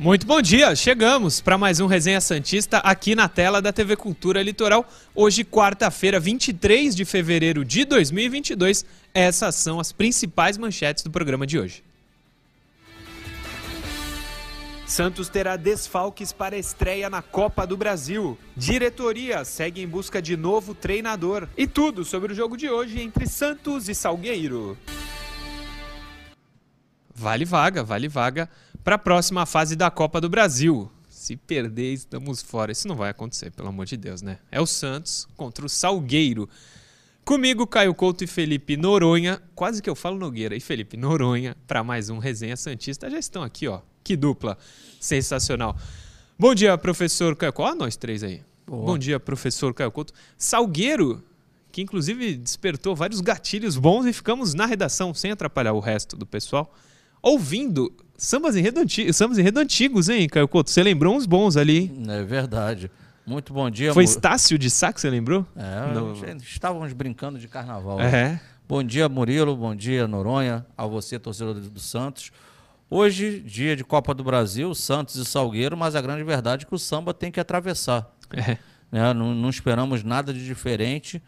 Muito bom dia, chegamos para mais um Resenha Santista aqui na tela da TV Cultura Litoral. Hoje, quarta-feira, 23 de fevereiro de 2022. Essas são as principais manchetes do programa de hoje. Santos terá desfalques para estreia na Copa do Brasil. Diretoria segue em busca de novo treinador. E tudo sobre o jogo de hoje entre Santos e Salgueiro. Vale vaga, vale vaga para a próxima fase da Copa do Brasil. Se perder, estamos fora. Isso não vai acontecer, pelo amor de Deus, né? É o Santos contra o Salgueiro. Comigo, Caio Couto e Felipe Noronha. Quase que eu falo Nogueira e Felipe Noronha para mais um Resenha Santista. Já estão aqui, ó. Que dupla sensacional. Bom dia, professor Caio Couto. Ó, nós três aí. Boa. Bom dia, professor Caio Couto. Salgueiro, que inclusive despertou vários gatilhos bons e ficamos na redação, sem atrapalhar o resto do pessoal ouvindo sambas enredo sambas enredo antigos, hein, Caio Couto? Você lembrou uns bons ali. É verdade. Muito bom dia, Foi Estácio de Sá que você lembrou? É, no... estávamos brincando de carnaval. É. Bom dia, Murilo. Bom dia, Noronha. A você, torcedor do Santos. Hoje, dia de Copa do Brasil, Santos e Salgueiro, mas a grande verdade é que o samba tem que atravessar. É. Né? Não, não esperamos nada de diferente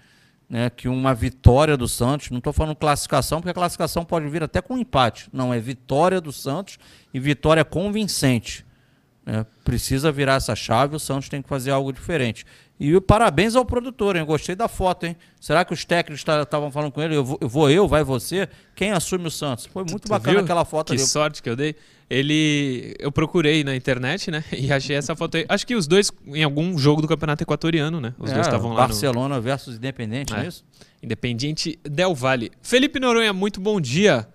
né, que uma vitória do Santos, não estou falando classificação, porque a classificação pode vir até com empate. Não, é vitória do Santos e vitória convincente. Né? Precisa virar essa chave, o Santos tem que fazer algo diferente. E parabéns ao produtor, hein? Gostei da foto, hein? Será que os técnicos estavam falando com ele? Eu vou, eu vou, eu, vai você? Quem assume o Santos? Foi muito tu bacana viu? aquela foto que ali. Que sorte que eu dei. Ele. Eu procurei na internet, né? E achei essa foto aí. Acho que os dois em algum jogo do Campeonato Equatoriano, né? Os é, dois estavam lá. Barcelona no... versus Independente, é. não é isso? Independente Del Valle. Felipe Noronha, muito bom dia.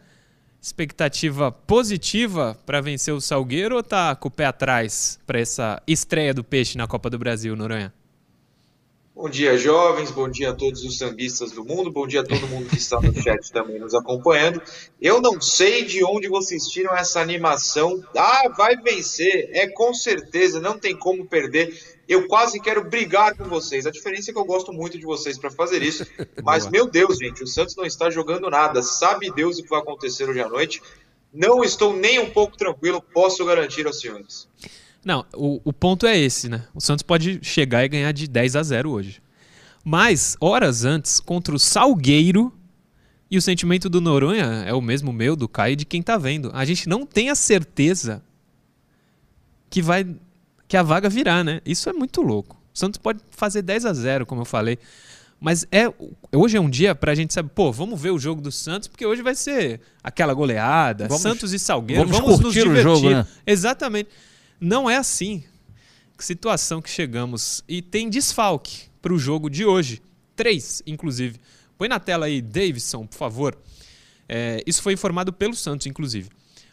Expectativa positiva para vencer o Salgueiro ou tá com o pé atrás para essa estreia do Peixe na Copa do Brasil, Noronha? Bom dia, jovens. Bom dia a todos os sambistas do mundo. Bom dia a todo mundo que está no chat também nos acompanhando. Eu não sei de onde vocês tiram essa animação. Ah, vai vencer. É com certeza, não tem como perder. Eu quase quero brigar com vocês. A diferença é que eu gosto muito de vocês para fazer isso. Mas, meu Deus, gente, o Santos não está jogando nada. Sabe Deus o que vai acontecer hoje à noite. Não estou nem um pouco tranquilo, posso garantir aos senhores. Não, o, o ponto é esse, né? O Santos pode chegar e ganhar de 10 a 0 hoje. Mas, horas antes, contra o Salgueiro, e o sentimento do Noronha é o mesmo meu, do Caio e de quem tá vendo. A gente não tem a certeza que vai que a vaga virá, né? Isso é muito louco. O Santos pode fazer 10 a 0, como eu falei. Mas é hoje é um dia pra gente saber, pô, vamos ver o jogo do Santos, porque hoje vai ser aquela goleada, vamos, Santos e Salgueiro, vamos, vamos nos divertir. O jogo, né? Exatamente. Não é assim. Que situação que chegamos. E tem desfalque para o jogo de hoje. Três, inclusive. Põe na tela aí, Davidson, por favor. É, isso foi informado pelo Santos, inclusive.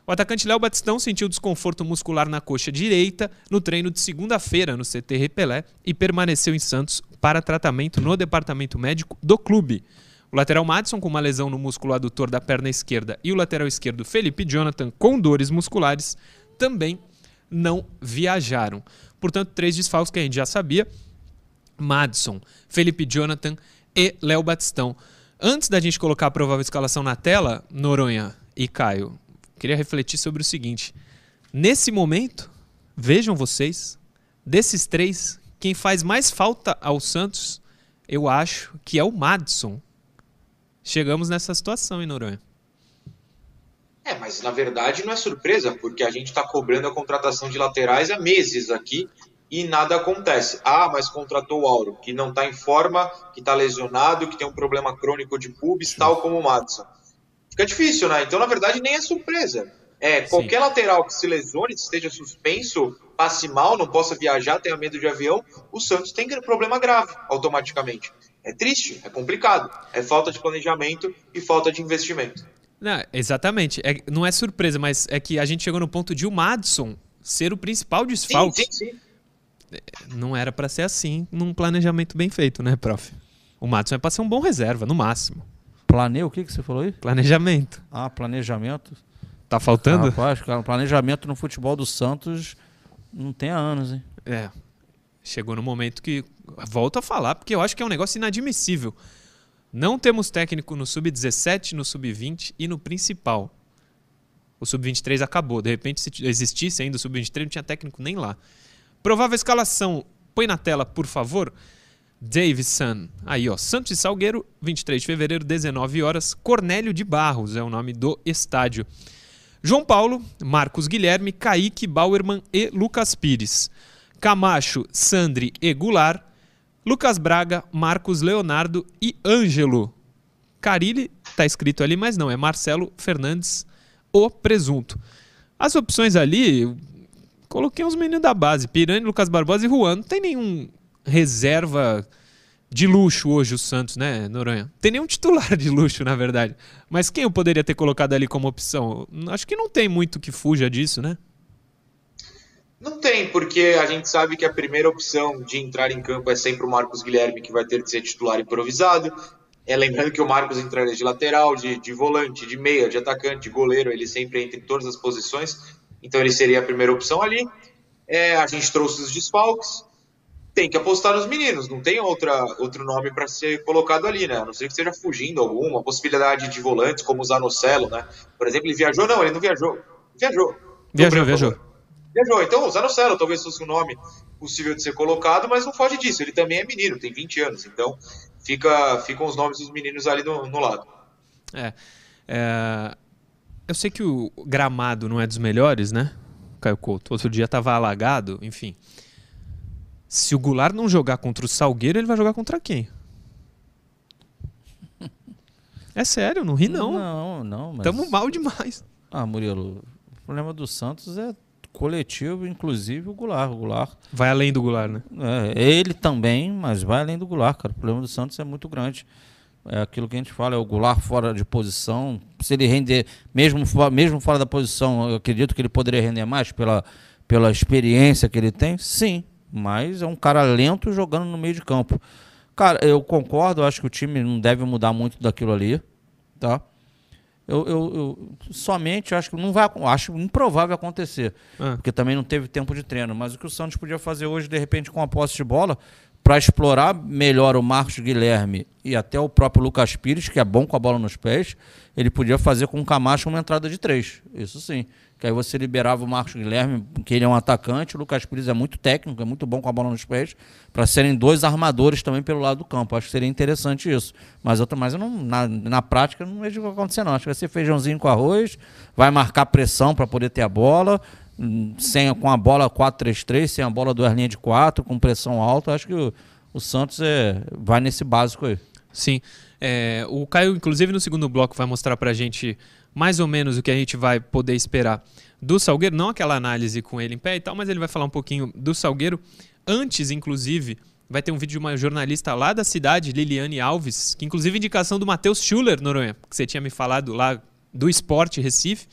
O atacante Léo Batistão sentiu desconforto muscular na coxa direita no treino de segunda-feira no CT Repelé e permaneceu em Santos para tratamento no departamento médico do clube. O lateral Madison com uma lesão no músculo adutor da perna esquerda e o lateral esquerdo Felipe Jonathan com dores musculares também não viajaram. Portanto, três desfalques que a gente já sabia: Madison, Felipe Jonathan e Léo Batistão. Antes da gente colocar a provável escalação na tela, Noronha e Caio, queria refletir sobre o seguinte. Nesse momento, vejam vocês, desses três, quem faz mais falta ao Santos, eu acho que é o Madison. Chegamos nessa situação, hein, Noronha? É, mas na verdade não é surpresa, porque a gente está cobrando a contratação de laterais há meses aqui e nada acontece. Ah, mas contratou o Auro, que não está em forma, que está lesionado, que tem um problema crônico de pubis, tal como o Madison. Fica difícil, né? Então, na verdade, nem é surpresa. É, qualquer Sim. lateral que se lesione, esteja suspenso, passe mal, não possa viajar, tenha medo de avião, o Santos tem problema grave automaticamente. É triste, é complicado. É falta de planejamento e falta de investimento. Não, exatamente. É, não é surpresa, mas é que a gente chegou no ponto de o Madison ser o principal desfalque. Sim, sim, sim. É, não era para ser assim num planejamento bem feito, né, prof? O Madison é para ser um bom reserva, no máximo. Planeio, o que, que você falou aí? Planejamento. Ah, planejamento. Tá faltando? Rapaz, cara, planejamento no futebol do Santos não tem há anos, hein? É. Chegou no momento que. Volto a falar, porque eu acho que é um negócio inadmissível. Não temos técnico no sub-17, no sub-20 e no principal. O sub-23 acabou. De repente, se existisse ainda o sub-23, não tinha técnico nem lá. Provável escalação. Põe na tela, por favor. Davidson. Aí, ó. Santos e Salgueiro, 23 de fevereiro, 19 horas. Cornélio de Barros é o nome do estádio. João Paulo, Marcos Guilherme, Kaique Bauerman e Lucas Pires. Camacho, Sandri e Goulart. Lucas Braga, Marcos Leonardo e Ângelo. Carilli tá escrito ali, mas não, é Marcelo Fernandes, o presunto. As opções ali, coloquei uns meninos da base, Pirani, Lucas Barbosa e Juan. Não tem nenhum reserva de luxo hoje o Santos, né, Noronha? Tem nenhum titular de luxo, na verdade. Mas quem eu poderia ter colocado ali como opção? Acho que não tem muito que fuja disso, né? Não tem, porque a gente sabe que a primeira opção de entrar em campo é sempre o Marcos Guilherme, que vai ter que ser titular improvisado. É, lembrando que o Marcos entraria de lateral, de, de volante, de meia, de atacante, de goleiro, ele sempre entra em todas as posições, então ele seria a primeira opção ali. É, a gente trouxe os desfalques, tem que apostar nos meninos, não tem outra, outro nome para ser colocado ali, né? A não ser que esteja fugindo alguma possibilidade de volantes, como o Zanocelo, né? Por exemplo, ele viajou? Não, ele não viajou. Viajou. Viajou, viajou. Viajou. Então, o Zanocelo talvez fosse um nome possível de ser colocado, mas não foge disso. Ele também é menino, tem 20 anos. Então, fica, ficam os nomes dos meninos ali no, no lado. É, é, Eu sei que o gramado não é dos melhores, né, Caio Couto? Outro dia estava alagado, enfim. Se o Goulart não jogar contra o Salgueiro, ele vai jogar contra quem? É sério, não ri não. Não, não. Mas... Tamo mal demais. Ah, Murilo, o problema do Santos é coletivo, inclusive o Goulart. O Goulart. Vai além do Goulart, né? É, ele também, mas vai além do Goulart, cara. O problema do Santos é muito grande. É aquilo que a gente fala, é o Goulart fora de posição. Se ele render, mesmo, mesmo fora da posição, eu acredito que ele poderia render mais pela, pela experiência que ele tem? Sim, mas é um cara lento jogando no meio de campo. Cara, eu concordo, acho que o time não deve mudar muito daquilo ali, tá? Eu, eu, eu, somente acho que não vai, acho improvável acontecer, ah. porque também não teve tempo de treino. Mas o que o Santos podia fazer hoje, de repente, com a posse de bola, para explorar melhor o Marcos Guilherme e até o próprio Lucas Pires, que é bom com a bola nos pés, ele podia fazer com o Camacho uma entrada de três. Isso sim que aí você liberava o Marcos Guilherme, que ele é um atacante, o Lucas Pires é muito técnico, é muito bom com a bola nos pés, para serem dois armadores também pelo lado do campo. Acho que seria interessante isso. Mas, outra, mas eu não, na, na prática não vejo o que vai acontecer, não. Acho que vai ser feijãozinho com arroz, vai marcar pressão para poder ter a bola, hum, sem, com a bola 4-3-3, sem a bola duas linhas de 4, com pressão alta. Acho que o, o Santos é, vai nesse básico aí. Sim. É, o Caio, inclusive, no segundo bloco, vai mostrar para a gente mais ou menos o que a gente vai poder esperar do Salgueiro, não aquela análise com ele em pé e tal, mas ele vai falar um pouquinho do Salgueiro. Antes, inclusive, vai ter um vídeo de uma jornalista lá da cidade, Liliane Alves, que inclusive indicação do Matheus Schuller, Noronha, que você tinha me falado lá do Esporte Recife.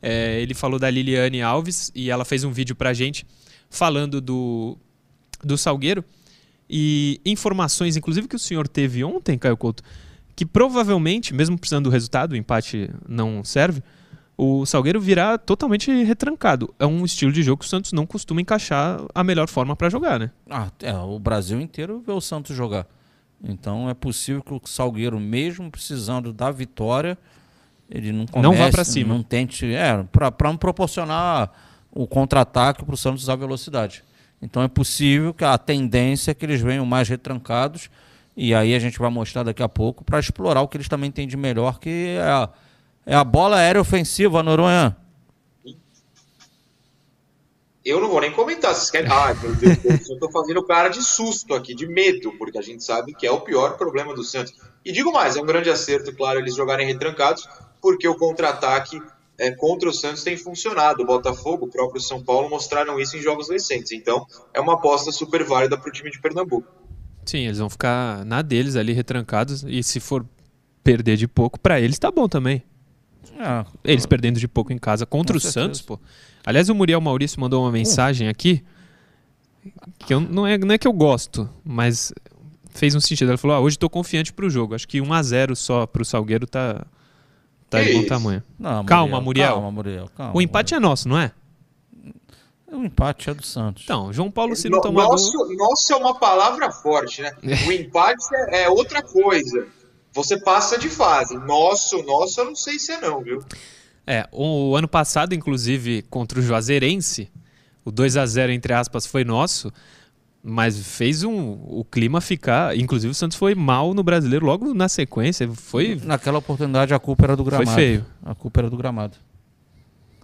É, ele falou da Liliane Alves e ela fez um vídeo pra gente falando do, do Salgueiro. E informações, inclusive, que o senhor teve ontem, Caio Couto, que provavelmente, mesmo precisando do resultado, o empate não serve, o Salgueiro virá totalmente retrancado. É um estilo de jogo que o Santos não costuma encaixar a melhor forma para jogar, né? Ah, é, o Brasil inteiro vê o Santos jogar. Então é possível que o Salgueiro, mesmo precisando da vitória, ele não comece, não vá para cima, não tente, é, para não proporcionar o contra-ataque para o Santos usar velocidade. Então é possível que a tendência é que eles venham mais retrancados e aí a gente vai mostrar daqui a pouco para explorar o que eles também têm de melhor, que é a, é a bola aérea ofensiva, Noronha. Eu não vou nem comentar. Vocês querem. Ah, meu Deus, eu estou fazendo cara de susto aqui, de medo, porque a gente sabe que é o pior problema do Santos. E digo mais, é um grande acerto, claro, eles jogarem retrancados, porque o contra-ataque é, contra o Santos tem funcionado. O Botafogo, o próprio São Paulo mostraram isso em jogos recentes. Então, é uma aposta super válida para o time de Pernambuco. Sim, eles vão ficar na deles ali retrancados e se for perder de pouco, para eles tá bom também. Ah, eles perdendo de pouco em casa contra o certeza. Santos, pô. Aliás, o Muriel Maurício mandou uma mensagem aqui que eu, não, é, não é que eu gosto, mas fez um sentido. Ele falou: ah, hoje estou confiante para o jogo. Acho que 1 a 0 só para o Salgueiro tá, tá de bom tamanho. Não, calma, Muriel. Calma, Muriel. Calma, o empate Muriel. é nosso, não é? O empate é do Santos. Então, João Paulo se não no, tomar nosso, gol... nosso é uma palavra forte, né? O empate é, é, outra coisa. Você passa de fase. Nosso, nosso, eu não sei se é não, viu? É, o ano passado, inclusive, contra o Juazeirense, o 2 a 0 entre aspas, foi nosso, mas fez um, o clima ficar. Inclusive, o Santos foi mal no brasileiro logo na sequência. Foi. Naquela oportunidade, a culpa era do gramado. Foi feio. A culpa era do gramado.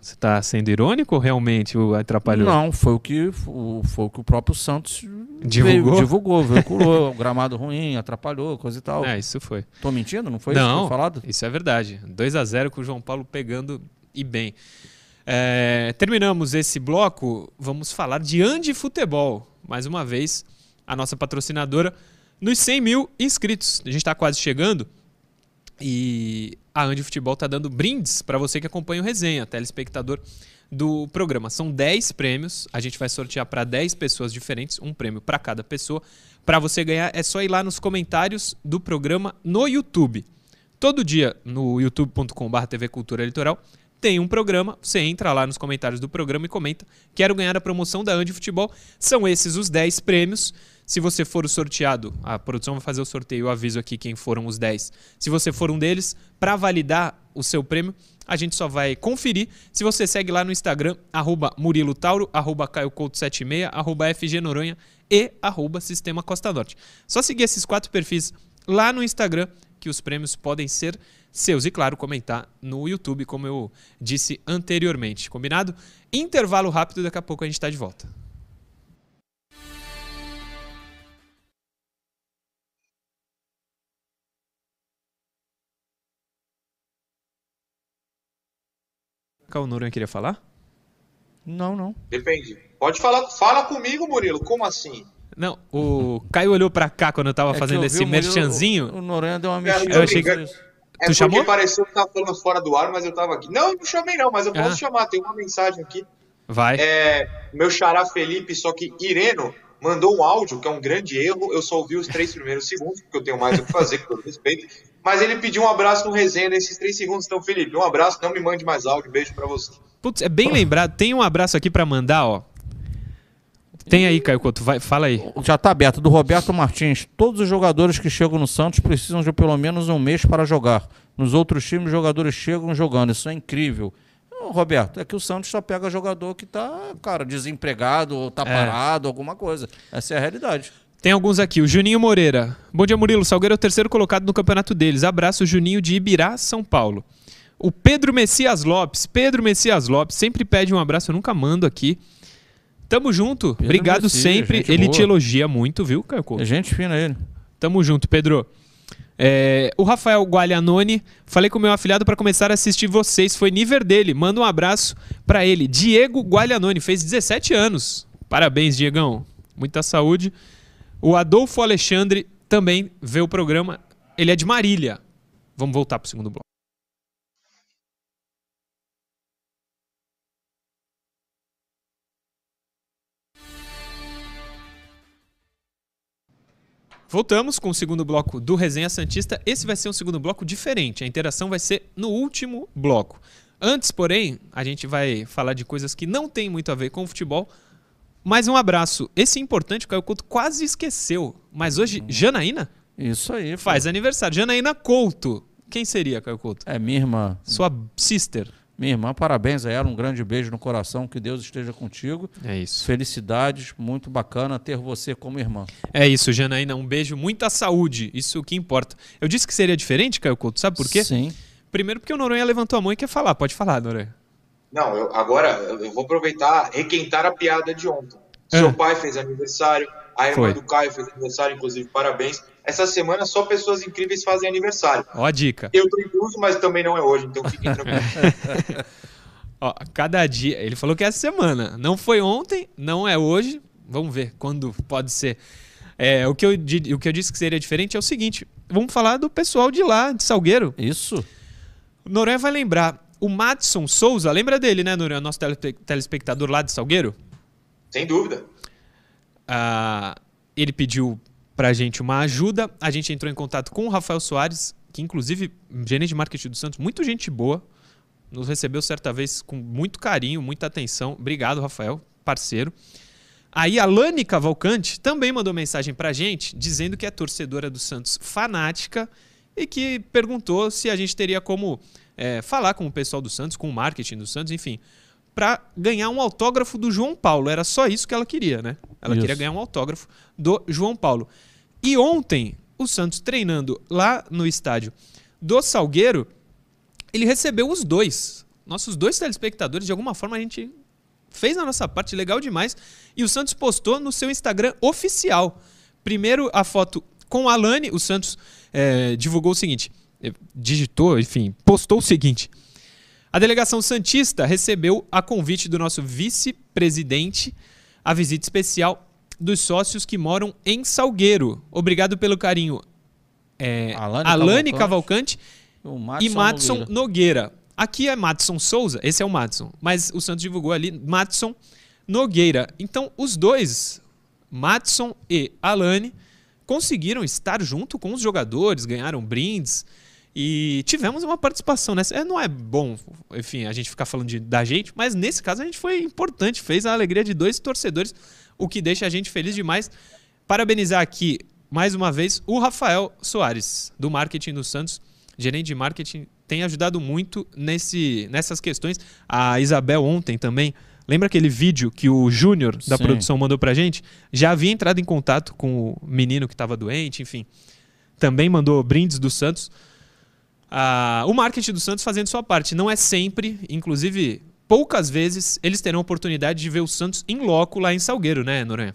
Você está sendo irônico ou realmente o atrapalhou? Não, foi o que o, foi o, que o próprio Santos divulgou, veio, divulgou veiculou, gramado ruim, atrapalhou, coisa e tal. É, isso foi. Tô mentindo? Não foi não, isso que foi falado? Isso é verdade. 2 a 0 com o João Paulo pegando e bem. É, terminamos esse bloco, vamos falar de Andi Futebol. Mais uma vez, a nossa patrocinadora nos 100 mil inscritos. A gente está quase chegando e a Andi Futebol está dando brindes para você que acompanha o resenha, telespectador do programa. São 10 prêmios, a gente vai sortear para 10 pessoas diferentes, um prêmio para cada pessoa. Para você ganhar, é só ir lá nos comentários do programa no YouTube. Todo dia no youtube.com.br TV Cultura Litoral tem um programa, você entra lá nos comentários do programa e comenta: quero ganhar a promoção da Andi Futebol. São esses os 10 prêmios. Se você for o sorteado, a produção vai fazer o sorteio, eu aviso aqui quem foram os 10. Se você for um deles, para validar o seu prêmio, a gente só vai conferir se você segue lá no Instagram, arroba Murilo Tauro, arroba Caio 76, arroba FG Noronha e arroba Sistema Costa Norte. Só seguir esses quatro perfis lá no Instagram que os prêmios podem ser seus. E claro, comentar no YouTube, como eu disse anteriormente. Combinado? Intervalo rápido, daqui a pouco a gente está de volta. O Noronha queria falar? Não, não. Depende. Pode falar. Fala comigo, Murilo. Como assim? Não, o Caio olhou pra cá quando eu tava é fazendo eu esse merchanzinho. O, o Noronha deu uma mexida. Eu achei que... É tu chamou? pareceu que tava falando fora do ar, mas eu tava aqui. Não, não chamei não, mas eu posso ah. chamar. Tem uma mensagem aqui. Vai. É, meu xará Felipe, só que Ireno mandou um áudio, que é um grande erro. Eu só ouvi os três primeiros segundos, porque eu tenho mais o que fazer, com todo respeito. Mas ele pediu um abraço no resenha nesses três segundos. Então, Felipe, um abraço, não me mande mais áudio. Beijo para você. Putz, é bem lembrado. Tem um abraço aqui para mandar, ó. Tem aí, Caio Couto, vai, fala aí. Já está aberto, do Roberto Martins. Todos os jogadores que chegam no Santos precisam de pelo menos um mês para jogar. Nos outros times, os jogadores chegam jogando. Isso é incrível. Roberto, é que o Santos só pega jogador que está, cara, desempregado ou está é. parado, alguma coisa. Essa é a realidade. Tem alguns aqui. O Juninho Moreira. Bom dia, Murilo. Salgueiro é o terceiro colocado no campeonato deles. Abraço, Juninho de Ibirá, São Paulo. O Pedro Messias Lopes. Pedro Messias Lopes sempre pede um abraço. Eu nunca mando aqui. Tamo junto. Pedro Obrigado Messias, sempre. Ele boa. te elogia muito, viu, Caio É gente fina ele. Tamo junto, Pedro. É, o Rafael Gualianoni, falei com o meu afilhado para começar a assistir vocês, foi nível dele. Manda um abraço para ele. Diego Gualianoni, fez 17 anos. Parabéns, Diegão. Muita saúde. O Adolfo Alexandre também vê o programa. Ele é de Marília. Vamos voltar para o segundo bloco. Voltamos com o segundo bloco do Resenha Santista. Esse vai ser um segundo bloco diferente. A interação vai ser no último bloco. Antes, porém, a gente vai falar de coisas que não tem muito a ver com o futebol. Mais um abraço. Esse é importante, o Caio Couto quase esqueceu. Mas hoje, Janaína? Isso aí. Pô. Faz aniversário. Janaína Couto. Quem seria, Caio Couto? É minha irmã. Sua sister. Minha irmã, parabéns a ela, um grande beijo no coração, que Deus esteja contigo. É isso. Felicidades, muito bacana ter você como irmã. É isso, Janaína, um beijo, muita saúde, isso que importa. Eu disse que seria diferente, Caio Couto, sabe por quê? Sim. Primeiro porque o Noronha levantou a mão e quer falar, pode falar, Noronha. Não, eu, agora eu vou aproveitar, requentar a piada de ontem. Seu é. pai fez aniversário, a irmã Foi. do Caio fez aniversário, inclusive, parabéns. Essa semana só pessoas incríveis fazem aniversário. Ó a dica. Eu tô incluso, mas também não é hoje, então fiquem tranquilos. Ó, cada dia, ele falou que é essa semana. Não foi ontem, não é hoje. Vamos ver quando pode ser. É, o, que eu, o que eu disse que seria diferente é o seguinte: vamos falar do pessoal de lá, de Salgueiro. Isso. O Noronha vai lembrar. O Madison Souza, lembra dele, né, Noronha? Nosso telespectador lá de Salgueiro? Sem dúvida. Ah, ele pediu pra gente uma ajuda. A gente entrou em contato com o Rafael Soares, que inclusive, gerente de marketing do Santos, muito gente boa. Nos recebeu certa vez com muito carinho, muita atenção. Obrigado, Rafael, parceiro. Aí a Lani Cavalcante também mandou mensagem pra gente, dizendo que é torcedora do Santos fanática e que perguntou se a gente teria como é, falar com o pessoal do Santos, com o marketing do Santos, enfim, para ganhar um autógrafo do João Paulo. Era só isso que ela queria, né? Ela isso. queria ganhar um autógrafo do João Paulo. E ontem, o Santos treinando lá no estádio do Salgueiro, ele recebeu os dois. Nossos dois telespectadores, de alguma forma, a gente fez a nossa parte legal demais. E o Santos postou no seu Instagram oficial. Primeiro a foto com a Alane, o Santos é, divulgou o seguinte: digitou, enfim, postou o seguinte. A delegação Santista recebeu a convite do nosso vice-presidente a visita especial dos sócios que moram em Salgueiro. Obrigado pelo carinho. É, Alane, Alane Cavalcante, Cavalcante e Matson Nogueira. Nogueira. Aqui é Matson Souza, esse é o Matson, mas o Santos divulgou ali Matson Nogueira. Então, os dois, Matson e Alane, conseguiram estar junto com os jogadores, ganharam brindes. E tivemos uma participação nessa. É, não é bom, enfim, a gente ficar falando de, da gente, mas nesse caso a gente foi importante, fez a alegria de dois torcedores, o que deixa a gente feliz demais. Parabenizar aqui, mais uma vez, o Rafael Soares, do marketing do Santos, gerente de marketing, tem ajudado muito nesse, nessas questões. A Isabel ontem também. Lembra aquele vídeo que o Júnior da Sim. produção mandou pra gente? Já havia entrado em contato com o menino que estava doente, enfim. Também mandou brindes do Santos ah, o marketing do Santos fazendo sua parte. Não é sempre, inclusive poucas vezes, eles terão oportunidade de ver o Santos em loco lá em Salgueiro, né, Noronha?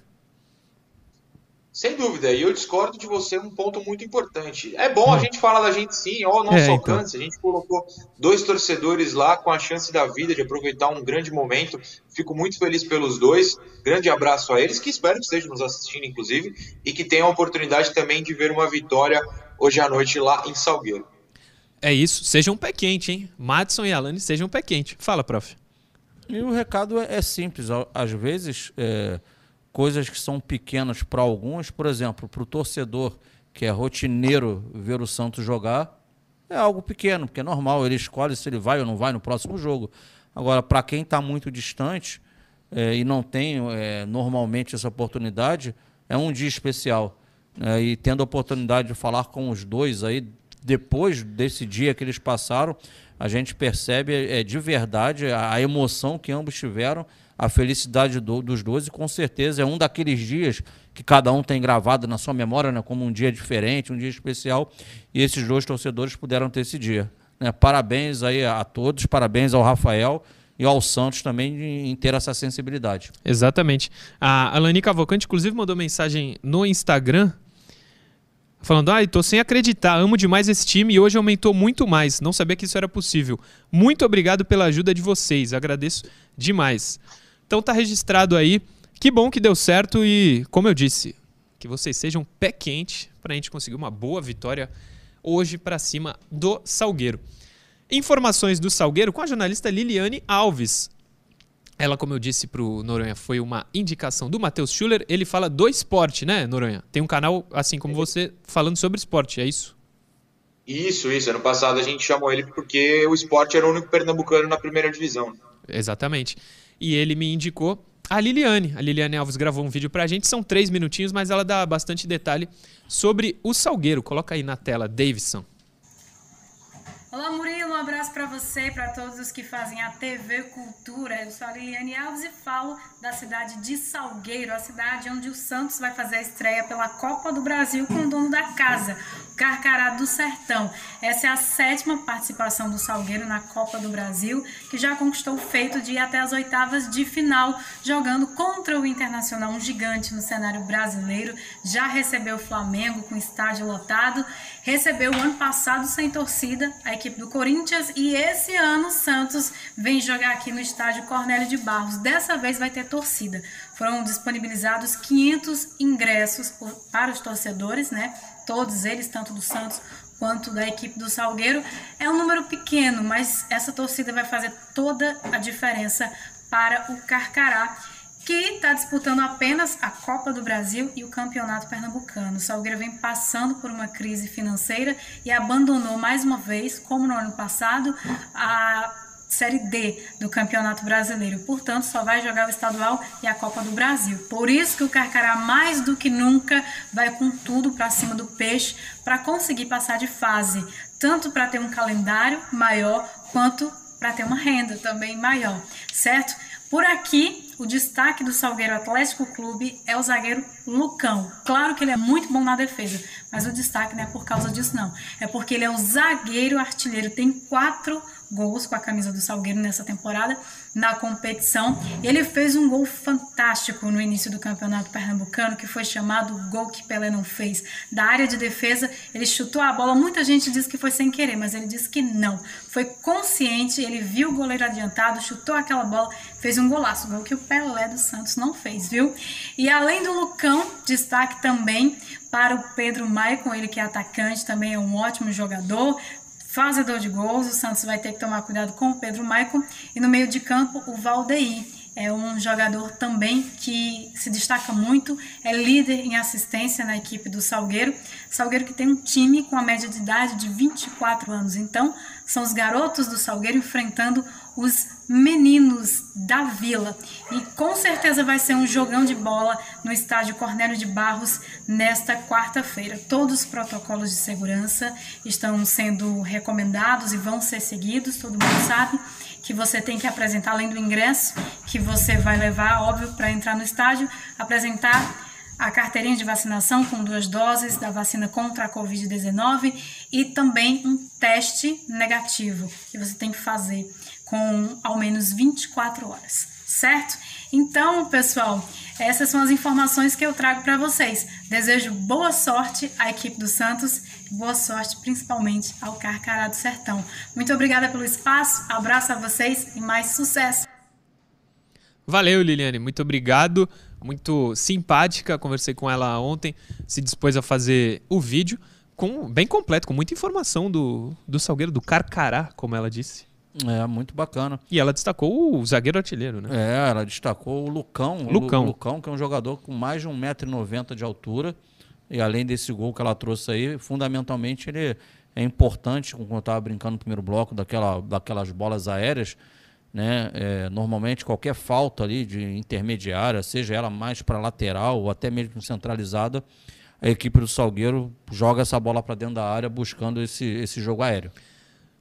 Sem dúvida, e eu discordo de você um ponto muito importante. É bom a hum. gente falar da gente sim, ó, nosso é, então. alcance. Então. A gente colocou dois torcedores lá com a chance da vida de aproveitar um grande momento. Fico muito feliz pelos dois. Grande abraço a eles, que espero que estejam nos assistindo, inclusive, e que tenham a oportunidade também de ver uma vitória hoje à noite lá em Salgueiro. É isso, seja um pé quente, hein? Madison e Alane sejam um pé quente. Fala, prof. E o recado é, é simples. Às vezes, é, coisas que são pequenas para alguns, por exemplo, para o torcedor que é rotineiro ver o Santos jogar, é algo pequeno, porque é normal, ele escolhe se ele vai ou não vai no próximo jogo. Agora, para quem está muito distante é, e não tem é, normalmente essa oportunidade, é um dia especial. É, e tendo a oportunidade de falar com os dois aí, depois desse dia que eles passaram, a gente percebe é, de verdade a, a emoção que ambos tiveram, a felicidade do, dos dois, e com certeza é um daqueles dias que cada um tem gravado na sua memória né, como um dia diferente, um dia especial, e esses dois torcedores puderam ter esse dia. Né? Parabéns aí a todos, parabéns ao Rafael e ao Santos também em ter essa sensibilidade. Exatamente. A Alani Cavalcante, inclusive, mandou mensagem no Instagram falando: ai, ah, tô sem acreditar, amo demais esse time e hoje aumentou muito mais. Não sabia que isso era possível. Muito obrigado pela ajuda de vocês, agradeço demais. Então tá registrado aí. Que bom que deu certo e, como eu disse, que vocês sejam pé quente para a gente conseguir uma boa vitória hoje para cima do Salgueiro. Informações do Salgueiro com a jornalista Liliane Alves. Ela, como eu disse pro Noronha, foi uma indicação do Matheus Schuller. Ele fala do esporte, né, Noronha? Tem um canal, assim como você, falando sobre esporte, é isso? Isso, isso. Ano passado a gente chamou ele porque o esporte era o único pernambucano na primeira divisão. Exatamente. E ele me indicou a Liliane. A Liliane Alves gravou um vídeo pra gente, são três minutinhos, mas ela dá bastante detalhe sobre o Salgueiro. Coloca aí na tela, Davidson. Olá, Murilo, abraço para você para todos os que fazem a TV Cultura. Eu sou a Liliane Alves e falo da cidade de Salgueiro, a cidade onde o Santos vai fazer a estreia pela Copa do Brasil com o dono da casa, o Carcará do Sertão. Essa é a sétima participação do Salgueiro na Copa do Brasil, que já conquistou o feito de ir até as oitavas de final, jogando contra o Internacional, um gigante no cenário brasileiro. Já recebeu o Flamengo com estádio lotado, recebeu o ano passado sem torcida a equipe do Corinthians e esse ano o Santos vem jogar aqui no estádio Cornélio de Barros. Dessa vez vai ter torcida. Foram disponibilizados 500 ingressos para os torcedores, né? Todos eles, tanto do Santos quanto da equipe do Salgueiro. É um número pequeno, mas essa torcida vai fazer toda a diferença para o Carcará que está disputando apenas a Copa do Brasil e o Campeonato Pernambucano. O Salgueiro vem passando por uma crise financeira e abandonou mais uma vez, como no ano passado, a Série D do Campeonato Brasileiro. Portanto, só vai jogar o estadual e a Copa do Brasil. Por isso que o Carcará, mais do que nunca, vai com tudo para cima do peixe para conseguir passar de fase, tanto para ter um calendário maior quanto para ter uma renda também maior, certo? Por aqui, o destaque do Salgueiro Atlético Clube é o zagueiro Lucão. Claro que ele é muito bom na defesa, mas o destaque não é por causa disso, não. É porque ele é um zagueiro artilheiro, tem quatro gols com a camisa do Salgueiro nessa temporada na competição. Ele fez um gol fantástico no início do campeonato pernambucano, que foi chamado gol que Pelé não fez. Da área de defesa, ele chutou a bola. Muita gente diz que foi sem querer, mas ele disse que não. Foi consciente, ele viu o goleiro adiantado, chutou aquela bola, fez um golaço, gol que o Pelé dos Santos não fez, viu? E além do Lucão, destaque também para o Pedro Maicon, ele que é atacante, também é um ótimo jogador, fazedor de gols. O Santos vai ter que tomar cuidado com o Pedro Maicon. E no meio de campo, o Valdeir. É um jogador também que se destaca muito, é líder em assistência na equipe do Salgueiro. Salgueiro que tem um time com a média de idade de 24 anos. Então, são os garotos do Salgueiro enfrentando os meninos da Vila. E com certeza vai ser um jogão de bola no estádio Cornélio de Barros nesta quarta-feira. Todos os protocolos de segurança estão sendo recomendados e vão ser seguidos, todo mundo sabe que você tem que apresentar além do ingresso que você vai levar, óbvio, para entrar no estádio, apresentar a carteirinha de vacinação com duas doses da vacina contra a Covid-19 e também um teste negativo que você tem que fazer com ao menos 24 horas, certo? Então, pessoal, essas são as informações que eu trago para vocês. Desejo boa sorte à equipe do Santos, boa sorte principalmente ao Carcará do Sertão. Muito obrigada pelo espaço, abraço a vocês e mais sucesso. Valeu, Liliane, muito obrigado. Muito simpática, conversei com ela ontem, se dispôs a fazer o vídeo com bem completo, com muita informação do, do Salgueiro, do Carcará, como ela disse. É, muito bacana. E ela destacou o zagueiro artilheiro, né? É, ela destacou o Lucão. Lucão. O Lucão, que é um jogador com mais de 1,90m de altura. E além desse gol que ela trouxe aí, fundamentalmente ele é importante, como eu estava brincando no primeiro bloco, daquela, daquelas bolas aéreas. Né? É, normalmente qualquer falta ali de intermediária, seja ela mais para lateral ou até mesmo centralizada, a equipe do Salgueiro joga essa bola para dentro da área buscando esse, esse jogo aéreo.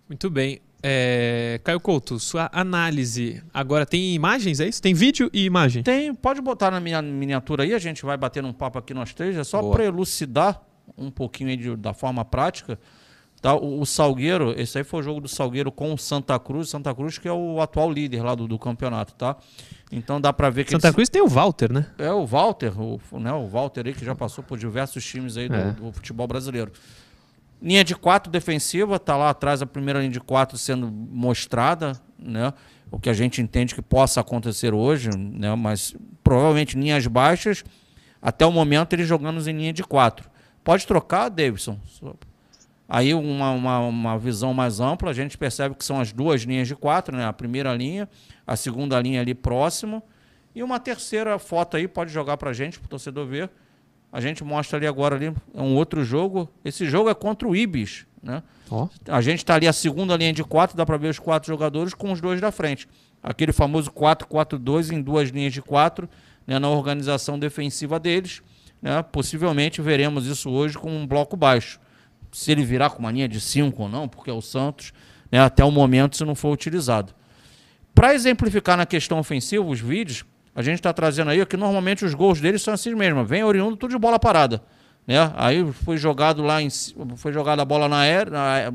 Muito bem. É, Caio Couto, sua análise. Agora tem imagens, é isso? Tem vídeo e imagem? Tem, pode botar na minha miniatura aí, a gente vai bater um papo aqui nós três, é só para elucidar um pouquinho de, da forma prática. Tá? O, o, Salgueiro, esse aí foi o jogo do Salgueiro com o Santa Cruz, Santa Cruz que é o atual líder lá do, do campeonato, tá? Então dá para ver que Santa eles... Cruz tem o Walter, né? É o Walter, o, né, o Walter aí que já passou por diversos times aí do, é. do futebol brasileiro. Linha de quatro defensiva, tá lá atrás a primeira linha de quatro sendo mostrada, né? O que a gente entende que possa acontecer hoje, né? Mas provavelmente linhas baixas, até o momento ele jogando em linha de quatro. Pode trocar, Davidson? Aí uma, uma, uma, visão mais ampla, a gente percebe que são as duas linhas de quatro, né? A primeira linha, a segunda linha ali próximo. E uma terceira foto aí, pode jogar para a gente, para o torcedor ver a gente mostra ali agora ali é um outro jogo. Esse jogo é contra o Ibis, né? Oh. A gente está ali a segunda linha de quatro, dá para ver os quatro jogadores com os dois da frente. Aquele famoso 4-4-2 em duas linhas de quatro, né, na organização defensiva deles. Né? Possivelmente veremos isso hoje com um bloco baixo. Se ele virar com uma linha de cinco ou não, porque é o Santos, né, até o momento isso não foi utilizado. Para exemplificar na questão ofensiva, os vídeos, a gente está trazendo aí que normalmente os gols deles são assim mesmo, vem oriundo tudo de bola parada. Né? Aí foi jogado lá em, foi jogada a bola na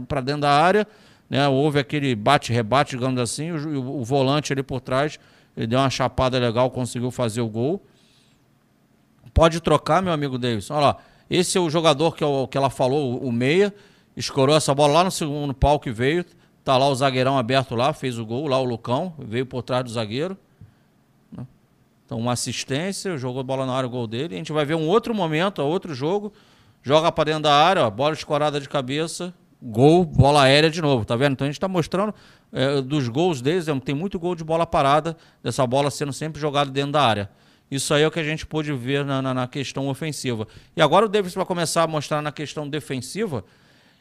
para dentro da área, né? Houve aquele bate-rebate, digamos assim, o, o, volante ali por trás, ele deu uma chapada legal, conseguiu fazer o gol. Pode trocar, meu amigo Davis. Olha lá, esse é o jogador que, eu, que ela falou, o, o meia, escorou essa bola lá no segundo pau que veio, tá lá o zagueirão aberto lá, fez o gol, lá o Lucão, veio por trás do zagueiro. Então, uma assistência, jogou bola na área, o gol dele. A gente vai ver um outro momento, outro jogo. Joga para dentro da área, ó, bola escorada de cabeça, gol, bola aérea de novo, tá vendo? Então a gente está mostrando é, dos gols deles, é, tem muito gol de bola parada, dessa bola sendo sempre jogada dentro da área. Isso aí é o que a gente pôde ver na, na, na questão ofensiva. E agora o Davis vai começar a mostrar na questão defensiva.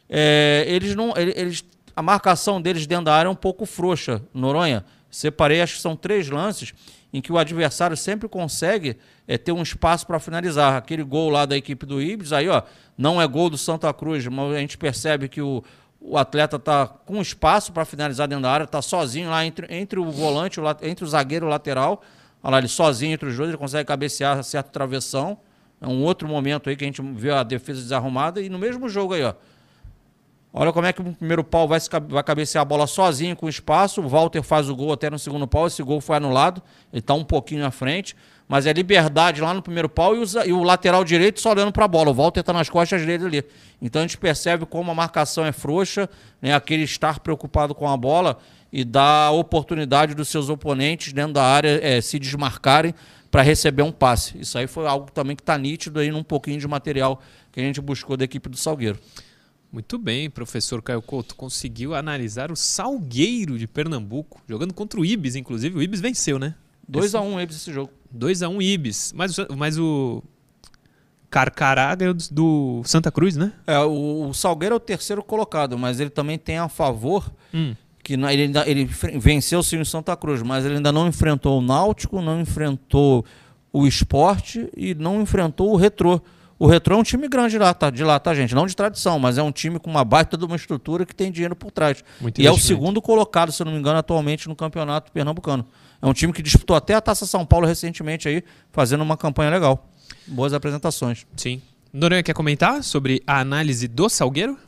É, eles não, eles, a marcação deles dentro da área é um pouco frouxa, Noronha. Separei, acho que são três lances em que o adversário sempre consegue é, ter um espaço para finalizar. Aquele gol lá da equipe do Ibis, aí ó, não é gol do Santa Cruz, mas a gente percebe que o, o, o atleta está com espaço para finalizar dentro da área, está sozinho lá entre, entre o volante, entre o zagueiro e o lateral. Olha lá, ele sozinho entre os dois, ele consegue cabecear certo travessão. É um outro momento aí que a gente vê a defesa desarrumada. E no mesmo jogo aí, ó. Olha como é que o primeiro pau vai, vai cabecear a bola sozinho com espaço. O Walter faz o gol até no segundo pau. Esse gol foi anulado. Ele está um pouquinho à frente. Mas é liberdade lá no primeiro pau e o, e o lateral direito só olhando para a bola. O Walter está nas costas dele ali. Então a gente percebe como a marcação é frouxa, né? aquele estar preocupado com a bola e dá oportunidade dos seus oponentes dentro da área é, se desmarcarem para receber um passe. Isso aí foi algo também que está nítido aí num pouquinho de material que a gente buscou da equipe do Salgueiro. Muito bem, professor Caio Couto. Conseguiu analisar o Salgueiro de Pernambuco, jogando contra o Ibis, inclusive. O Ibis venceu, né? 2x1 um, Ibis esse jogo. 2x1 um, Ibis. Mas, mas o Carcará ganhou do Santa Cruz, né? É, o, o Salgueiro é o terceiro colocado, mas ele também tem a favor hum. que ele, ainda, ele venceu sim o Santa Cruz, mas ele ainda não enfrentou o Náutico, não enfrentou o Esporte e não enfrentou o Retrô. O Retrô é um time grande lá, tá, de lá, tá, gente? Não de tradição, mas é um time com uma baita de uma estrutura que tem dinheiro por trás. Muito e é o segundo colocado, se eu não me engano, atualmente no campeonato pernambucano. É um time que disputou até a Taça São Paulo recentemente aí, fazendo uma campanha legal. Boas apresentações. Sim. Noronha quer comentar sobre a análise do Salgueiro?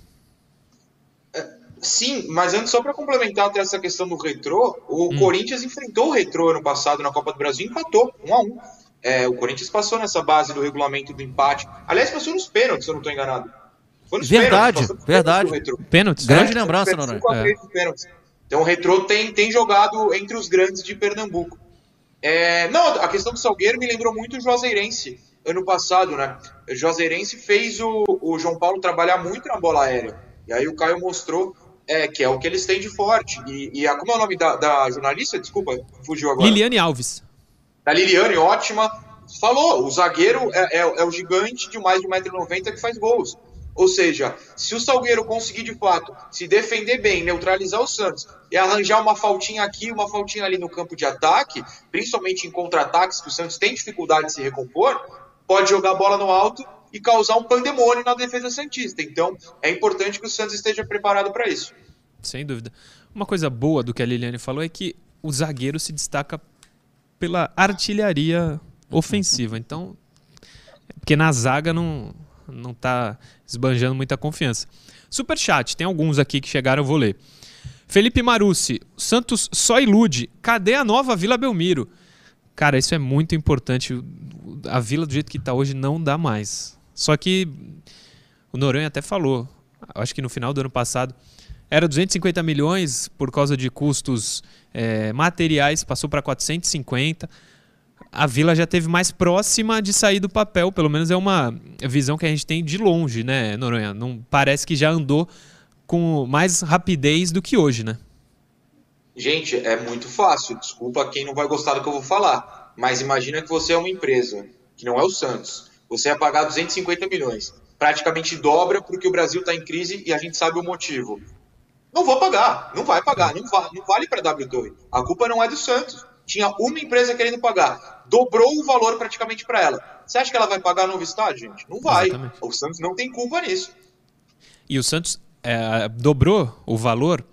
É, sim, mas antes, só para complementar até essa questão do retrô, o hum. Corinthians enfrentou o retrô ano passado na Copa do Brasil e empatou, um a um. É, o Corinthians passou nessa base do regulamento do empate. Aliás, passou nos pênaltis, se eu não estou enganado. Foi nos verdade, pênaltis, verdade. Pênaltis. Grande é, lembrança, Noronha. É. Então o retrô tem, tem jogado entre os grandes de Pernambuco. É, não, a questão do Salgueiro me lembrou muito o Juazeirense ano passado, né? O Juazeirense fez o, o João Paulo trabalhar muito na bola aérea. E aí o Caio mostrou é, que é o que eles têm de forte. E, e a, como é o nome da, da, jornalista? Desculpa, fugiu agora. Liliane Alves. Da Liliane, ótima. Falou, o zagueiro é, é, é o gigante de mais de 1,90m que faz gols. Ou seja, se o Salgueiro conseguir de fato se defender bem, neutralizar o Santos e arranjar uma faltinha aqui, uma faltinha ali no campo de ataque, principalmente em contra-ataques que o Santos tem dificuldade de se recompor, pode jogar a bola no alto e causar um pandemônio na defesa santista. Então, é importante que o Santos esteja preparado para isso. Sem dúvida. Uma coisa boa do que a Liliane falou é que o zagueiro se destaca pela artilharia ofensiva. Então, porque na zaga não não está esbanjando muita confiança. Super chat, tem alguns aqui que chegaram, eu vou ler. Felipe Marucci, Santos só ilude. Cadê a nova Vila Belmiro? Cara, isso é muito importante. A vila do jeito que está hoje não dá mais. Só que o Noronha até falou, acho que no final do ano passado, era 250 milhões por causa de custos é, materiais, passou para 450 a Vila já teve mais próxima de sair do papel, pelo menos é uma visão que a gente tem de longe, né, Noronha? Não parece que já andou com mais rapidez do que hoje, né? Gente, é muito fácil. Desculpa quem não vai gostar do que eu vou falar, mas imagina que você é uma empresa que não é o Santos. Você ia pagar 250 milhões, praticamente dobra porque o Brasil está em crise e a gente sabe o motivo. Não vou pagar, não vai pagar, não, va não vale para a W Torre. A culpa não é do Santos tinha uma empresa querendo pagar, dobrou o valor praticamente para ela. Você acha que ela vai pagar novo estádio, gente? Não vai. Exatamente. O Santos não tem culpa nisso. E o Santos é, dobrou o valor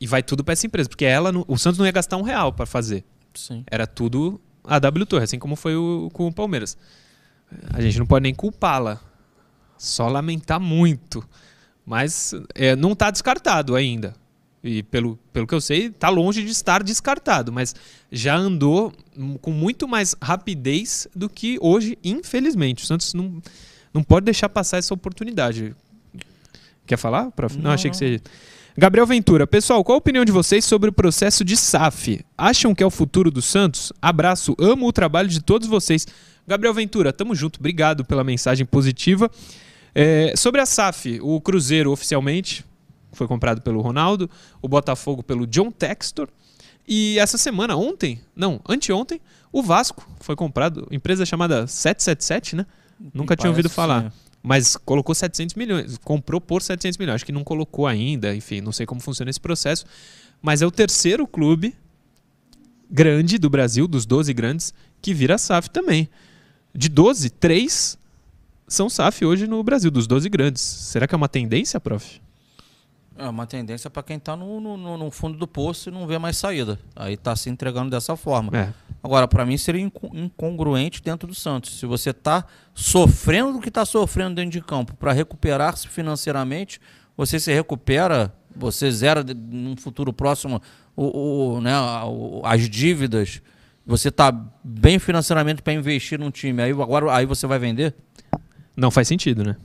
e vai tudo para essa empresa, porque ela, o Santos não ia gastar um real para fazer. Sim. Era tudo a W Torre, assim como foi o, com o Palmeiras. A gente não pode nem culpá-la, só lamentar muito. Mas é, não está descartado ainda. E pelo, pelo que eu sei, está longe de estar descartado, mas já andou com muito mais rapidez do que hoje, infelizmente. O Santos não, não pode deixar passar essa oportunidade. Quer falar, prof? Não, não achei que seja. Gabriel Ventura, pessoal, qual a opinião de vocês sobre o processo de SAF? Acham que é o futuro do Santos? Abraço, amo o trabalho de todos vocês. Gabriel Ventura, tamo junto, obrigado pela mensagem positiva. É, sobre a SAF, o Cruzeiro oficialmente foi comprado pelo Ronaldo, o Botafogo pelo John Textor. E essa semana, ontem, não, anteontem, o Vasco foi comprado, empresa chamada 777, né? Nunca tinha ouvido falar. Sim. Mas colocou 700 milhões, comprou por 700 milhões. Acho que não colocou ainda, enfim, não sei como funciona esse processo. Mas é o terceiro clube grande do Brasil, dos 12 grandes, que vira SAF também. De 12, 3 são SAF hoje no Brasil, dos 12 grandes. Será que é uma tendência, prof? É uma tendência para quem está no, no, no, fundo do poço e não vê mais saída. Aí está se entregando dessa forma. É. Agora, para mim, seria incongruente dentro do Santos. Se você está sofrendo o que está sofrendo dentro de campo para recuperar-se financeiramente, você se recupera, você zera num futuro próximo o, o né, as dívidas, você está bem financeiramente para investir num time. Aí, agora, aí você vai vender? Não faz sentido, né?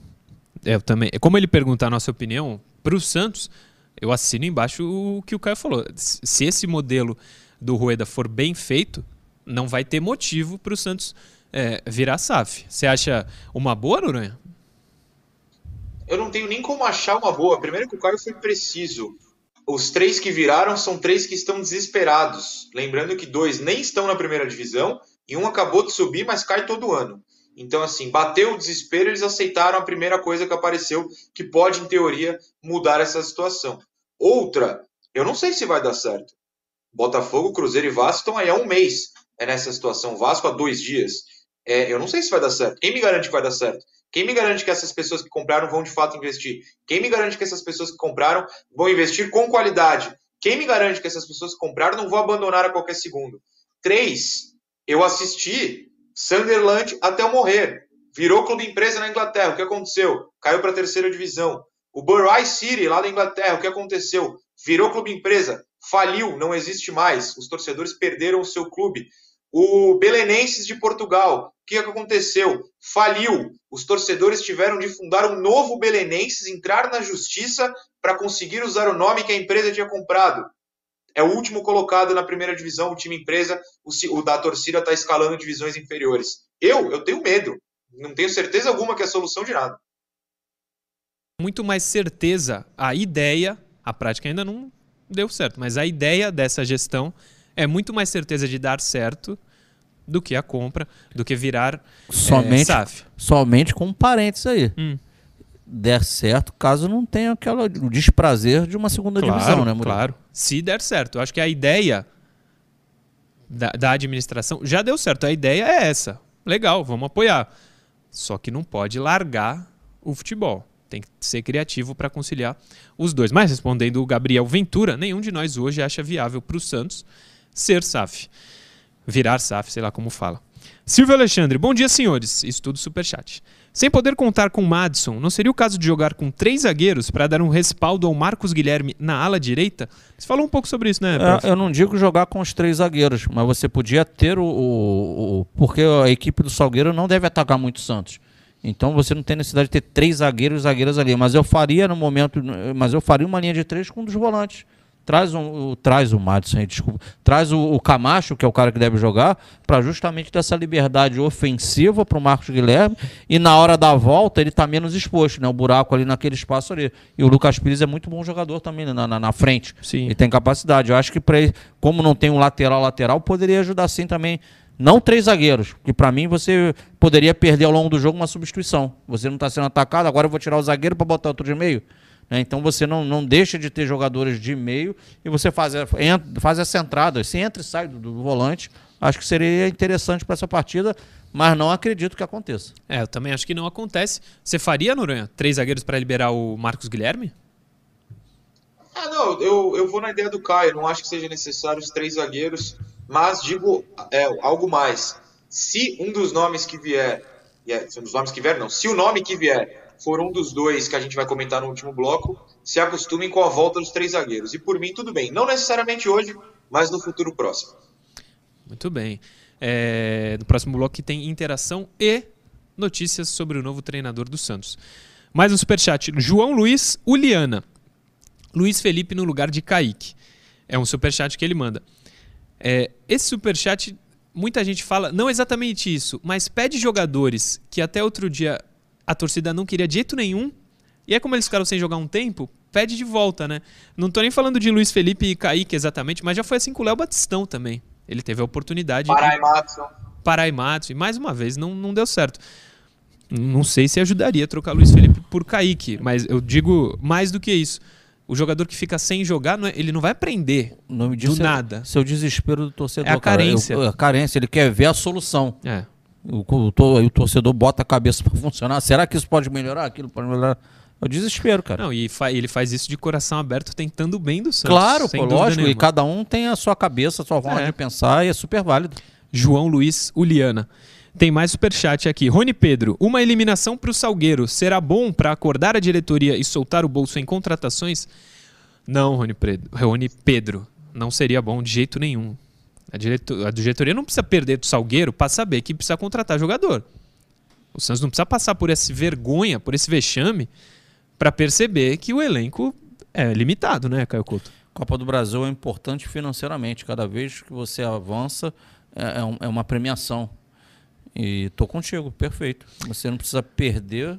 Eu também. Como ele pergunta a nossa opinião, para o Santos, eu assino embaixo o que o Caio falou. Se esse modelo do Rueda for bem feito, não vai ter motivo para o Santos é, virar SAF. Você acha uma boa, Noronha? Eu não tenho nem como achar uma boa. Primeiro que o Caio foi preciso. Os três que viraram são três que estão desesperados. Lembrando que dois nem estão na primeira divisão e um acabou de subir, mas cai todo ano. Então, assim, bateu o desespero, eles aceitaram a primeira coisa que apareceu, que pode, em teoria, mudar essa situação. Outra, eu não sei se vai dar certo. Botafogo, Cruzeiro e Vasco estão aí há um mês é nessa situação. Vasco há dois dias. É, eu não sei se vai dar certo. Quem me garante que vai dar certo? Quem me garante que essas pessoas que compraram vão de fato investir? Quem me garante que essas pessoas que compraram vão investir com qualidade? Quem me garante que essas pessoas que compraram não vão abandonar a qualquer segundo? Três, eu assisti Sunderland até eu morrer. Virou clube empresa na Inglaterra. O que aconteceu? Caiu para a terceira divisão. O Bury City, lá na Inglaterra, o que aconteceu? Virou clube empresa. Faliu, não existe mais. Os torcedores perderam o seu clube. O Belenenses de Portugal, o que aconteceu? Faliu. Os torcedores tiveram de fundar um novo Belenenses, entrar na justiça para conseguir usar o nome que a empresa tinha comprado é o último colocado na primeira divisão, o time empresa, o, o da torcida está escalando divisões inferiores. Eu, eu tenho medo. Não tenho certeza alguma que é a solução de nada. Muito mais certeza, a ideia, a prática ainda não deu certo, mas a ideia dessa gestão é muito mais certeza de dar certo do que a compra, do que virar somente, é, SAF. Somente com um parênteses aí. Hum der certo, caso não tenha aquela, o desprazer de uma segunda claro, divisão, né, Murilo? Claro, se der certo. Eu acho que a ideia da, da, administração já deu certo. A ideia é essa. Legal, vamos apoiar. Só que não pode largar o futebol. Tem que ser criativo para conciliar os dois. Mas respondendo o Gabriel Ventura, nenhum de nós hoje acha viável para o Santos ser SAF. Virar SAF, sei lá como fala. Silvio Alexandre, bom dia, senhores. Estudo superchat. Sem poder contar com Madison, não seria o caso de jogar com três zagueiros para dar um respaldo ao Marcos Guilherme na ala direita? Você falou um pouco sobre isso, né? É, eu não digo jogar com os três zagueiros, mas você podia ter o, o, o, Porque a equipe do Salgueiro não deve atacar muito o Santos. Então você não tem necessidade de ter três zagueiros e zagueiras ali. Mas eu faria no momento. Mas eu faria uma linha de três com um dos volantes. Traz, um, o, traz o Madison, desculpa. Traz o, o, Camacho, que é o cara que deve jogar, para justamente ter essa liberdade ofensiva para o Marcos Guilherme. E na hora da volta ele está menos exposto, né? O buraco ali naquele espaço ali. E o Lucas Pires é muito bom jogador também né? na, na, na frente. Sim. Ele tem capacidade. Eu acho que, pra, como não tem um lateral-lateral, poderia ajudar sim também. Não três zagueiros, que para mim você poderia perder ao longo do jogo uma substituição. Você não está sendo atacado, agora eu vou tirar o zagueiro para botar outro de meio. Né? Então você não, não deixa de ter jogadores de meio e você faz, faz essa entrada. Se entra e sai do, do volante, acho que seria interessante para essa partida, mas não acredito que aconteça. É, eu também acho que não acontece. Você faria, Noronha, três zagueiros para liberar o Marcos Guilherme? Ah, não, eu, eu vou na ideia do Caio. Não acho que seja necessário os três zagueiros, mas digo é, algo mais. Se um dos nomes que vier, é, se um dos nomes que vier, não, se o nome que vier for um dos dois que a gente vai comentar no último bloco, se acostumem com a volta dos três zagueiros. E por mim, tudo bem. Não necessariamente hoje, mas no futuro próximo. Muito bem. É, no próximo bloco tem interação e notícias sobre o novo treinador do Santos. Mais um superchat. João Luiz Uliana. Luiz Felipe no lugar de Kaique. É um superchat que ele manda. É, esse superchat, muita gente fala, não exatamente isso, mas pede jogadores que até outro dia a torcida não queria de jeito nenhum. E é como eles ficaram sem jogar um tempo, pede de volta, né? Não tô nem falando de Luiz Felipe e Kaique exatamente, mas já foi assim com o Léo Batistão também. Ele teve a oportunidade. Parai Matson. Parai Matson. E mais uma vez não, não deu certo. Não sei se ajudaria a trocar Luiz Felipe por Kaique, mas eu digo mais do que isso. O jogador que fica sem jogar, não é, ele não vai aprender do é nada. Seu desespero do torcedor. É a carência. Cara, eu, a carência, ele quer ver a solução. É. O, o, o torcedor bota a cabeça para funcionar. Será que isso pode melhorar? Aquilo pode melhorar? É o desespero, cara. Não, e fa ele faz isso de coração aberto, tentando bem do Santos. Claro, pô, lógico. Nenhuma. E cada um tem a sua cabeça, a sua forma é. de pensar e é super válido. João Luiz Uliana. Tem mais superchat aqui. Rony Pedro, uma eliminação para o Salgueiro será bom para acordar a diretoria e soltar o bolso em contratações? Não, Rony Pedro. Rony Pedro, não seria bom de jeito nenhum. A, diretor, a diretoria não precisa perder do Salgueiro para saber que precisa contratar jogador. O Santos não precisa passar por essa vergonha, por esse vexame, para perceber que o elenco é limitado, né, Caio Couto? Copa do Brasil é importante financeiramente. Cada vez que você avança, é, é, é uma premiação. E tô contigo, perfeito. Você não precisa perder,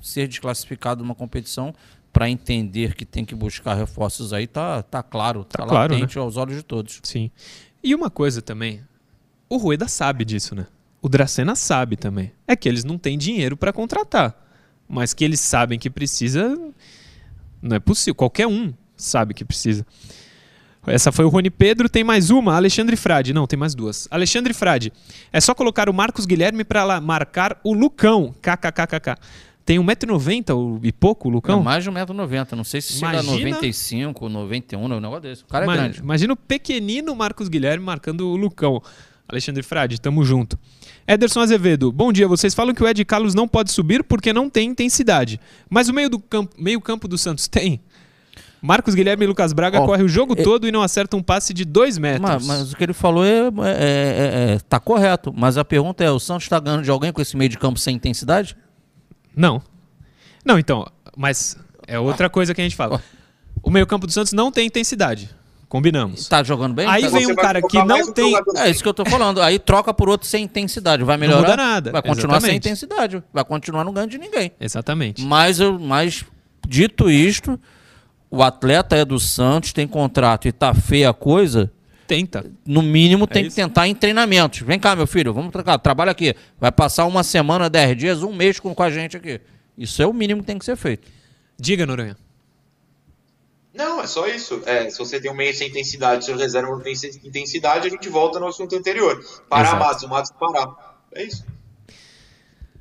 ser desclassificado numa competição para entender que tem que buscar reforços aí, tá, tá claro, tá, tá claro, latente né? aos olhos de todos. Sim. E uma coisa também, o Rueda sabe disso, né? O Dracena sabe também. É que eles não têm dinheiro para contratar. Mas que eles sabem que precisa, não é possível. Qualquer um sabe que precisa. Essa foi o Rony Pedro, tem mais uma, Alexandre Frade. Não, tem mais duas. Alexandre Frade. É só colocar o Marcos Guilherme para marcar o Lucão. KKKKK. Tem 1,90m e pouco, o Lucão? É mais de 1,90m. Não sei se imagina, chega a 95, 91, um negócio desse. O cara é imagina, grande. Imagina o pequenino Marcos Guilherme marcando o Lucão. Alexandre Frade, tamo junto. Ederson Azevedo, bom dia. Vocês falam que o Ed Carlos não pode subir porque não tem intensidade. Mas o meio, do campo, meio campo do Santos tem? Marcos Guilherme e Lucas Braga oh, correm o jogo é, todo e não acertam um passe de dois metros. Mas, mas o que ele falou é, é, é, é tá correto. Mas a pergunta é: o Santos está ganhando de alguém com esse meio de campo sem intensidade? Não. Não, então. Mas é outra coisa que a gente fala. O meio-campo do Santos não tem intensidade. Combinamos. Tá jogando bem? Aí tá vem um cara que não tem. É isso que eu tô falando. Aí troca por outro sem intensidade. Vai melhorar? Não muda nada. Vai continuar Exatamente. sem intensidade. Vai continuar no ganho de ninguém. Exatamente. Mas, mas dito isto, o atleta é do Santos, tem contrato e tá feia a coisa. Tenta. No mínimo é tem isso. que tentar em treinamentos. Vem cá, meu filho, vamos trocar. Trabalha aqui. Vai passar uma semana, dez dias, um mês com, com a gente aqui. Isso é o mínimo que tem que ser feito. Diga, Noronha. Não, é só isso. É, se você tem um meio sem intensidade, se reserva não tem intensidade, a gente volta no assunto anterior. Parar Matos, o Matos parar. É isso.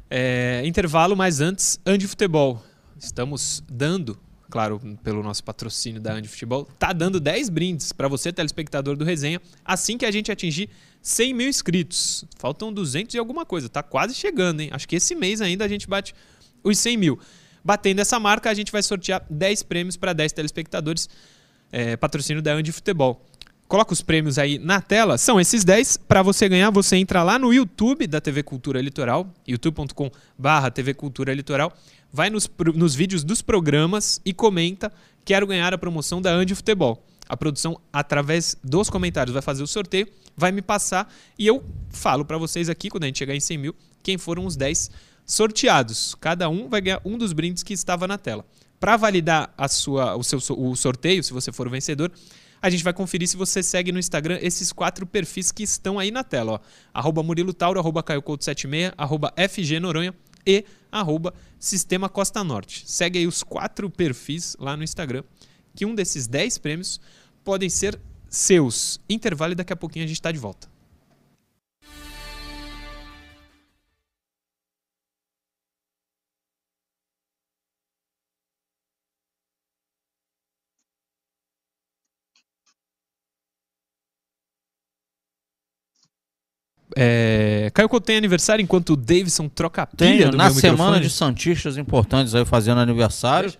É, intervalo, mas antes, Andi Futebol. Estamos dando, claro, pelo nosso patrocínio da Andi Futebol, tá dando 10 brindes para você, telespectador do Resenha, assim que a gente atingir 100 mil inscritos. Faltam 200 e alguma coisa, tá quase chegando, hein? Acho que esse mês ainda a gente bate os 100 mil. Batendo essa marca, a gente vai sortear 10 prêmios para 10 telespectadores, é, patrocínio da Andi Futebol. Coloca os prêmios aí na tela. São esses 10. Para você ganhar, você entra lá no YouTube da TV Cultura Litoral, youtube.com/barra TV Cultura Litoral. Vai nos, nos vídeos dos programas e comenta: Quero ganhar a promoção da Andi Futebol. A produção, através dos comentários, vai fazer o sorteio, vai me passar e eu falo para vocês aqui, quando a gente chegar em 100 mil, quem foram os 10 sorteados. Cada um vai ganhar um dos brindes que estava na tela. Para validar a sua, o seu o sorteio, se você for o vencedor, a gente vai conferir se você segue no Instagram esses quatro perfis que estão aí na tela. Ó. Arroba Murilo Tauro, arroba 76 arroba FG Noronha e arroba Sistema Costa Norte. Segue aí os quatro perfis lá no Instagram, que um desses 10 prêmios podem ser seus. Intervalo e daqui a pouquinho a gente está de volta. É... Caio Couto tem aniversário enquanto o Davidson troca a pilha Tenho, do na semana microfone? de Santistas importantes aí fazendo aniversário.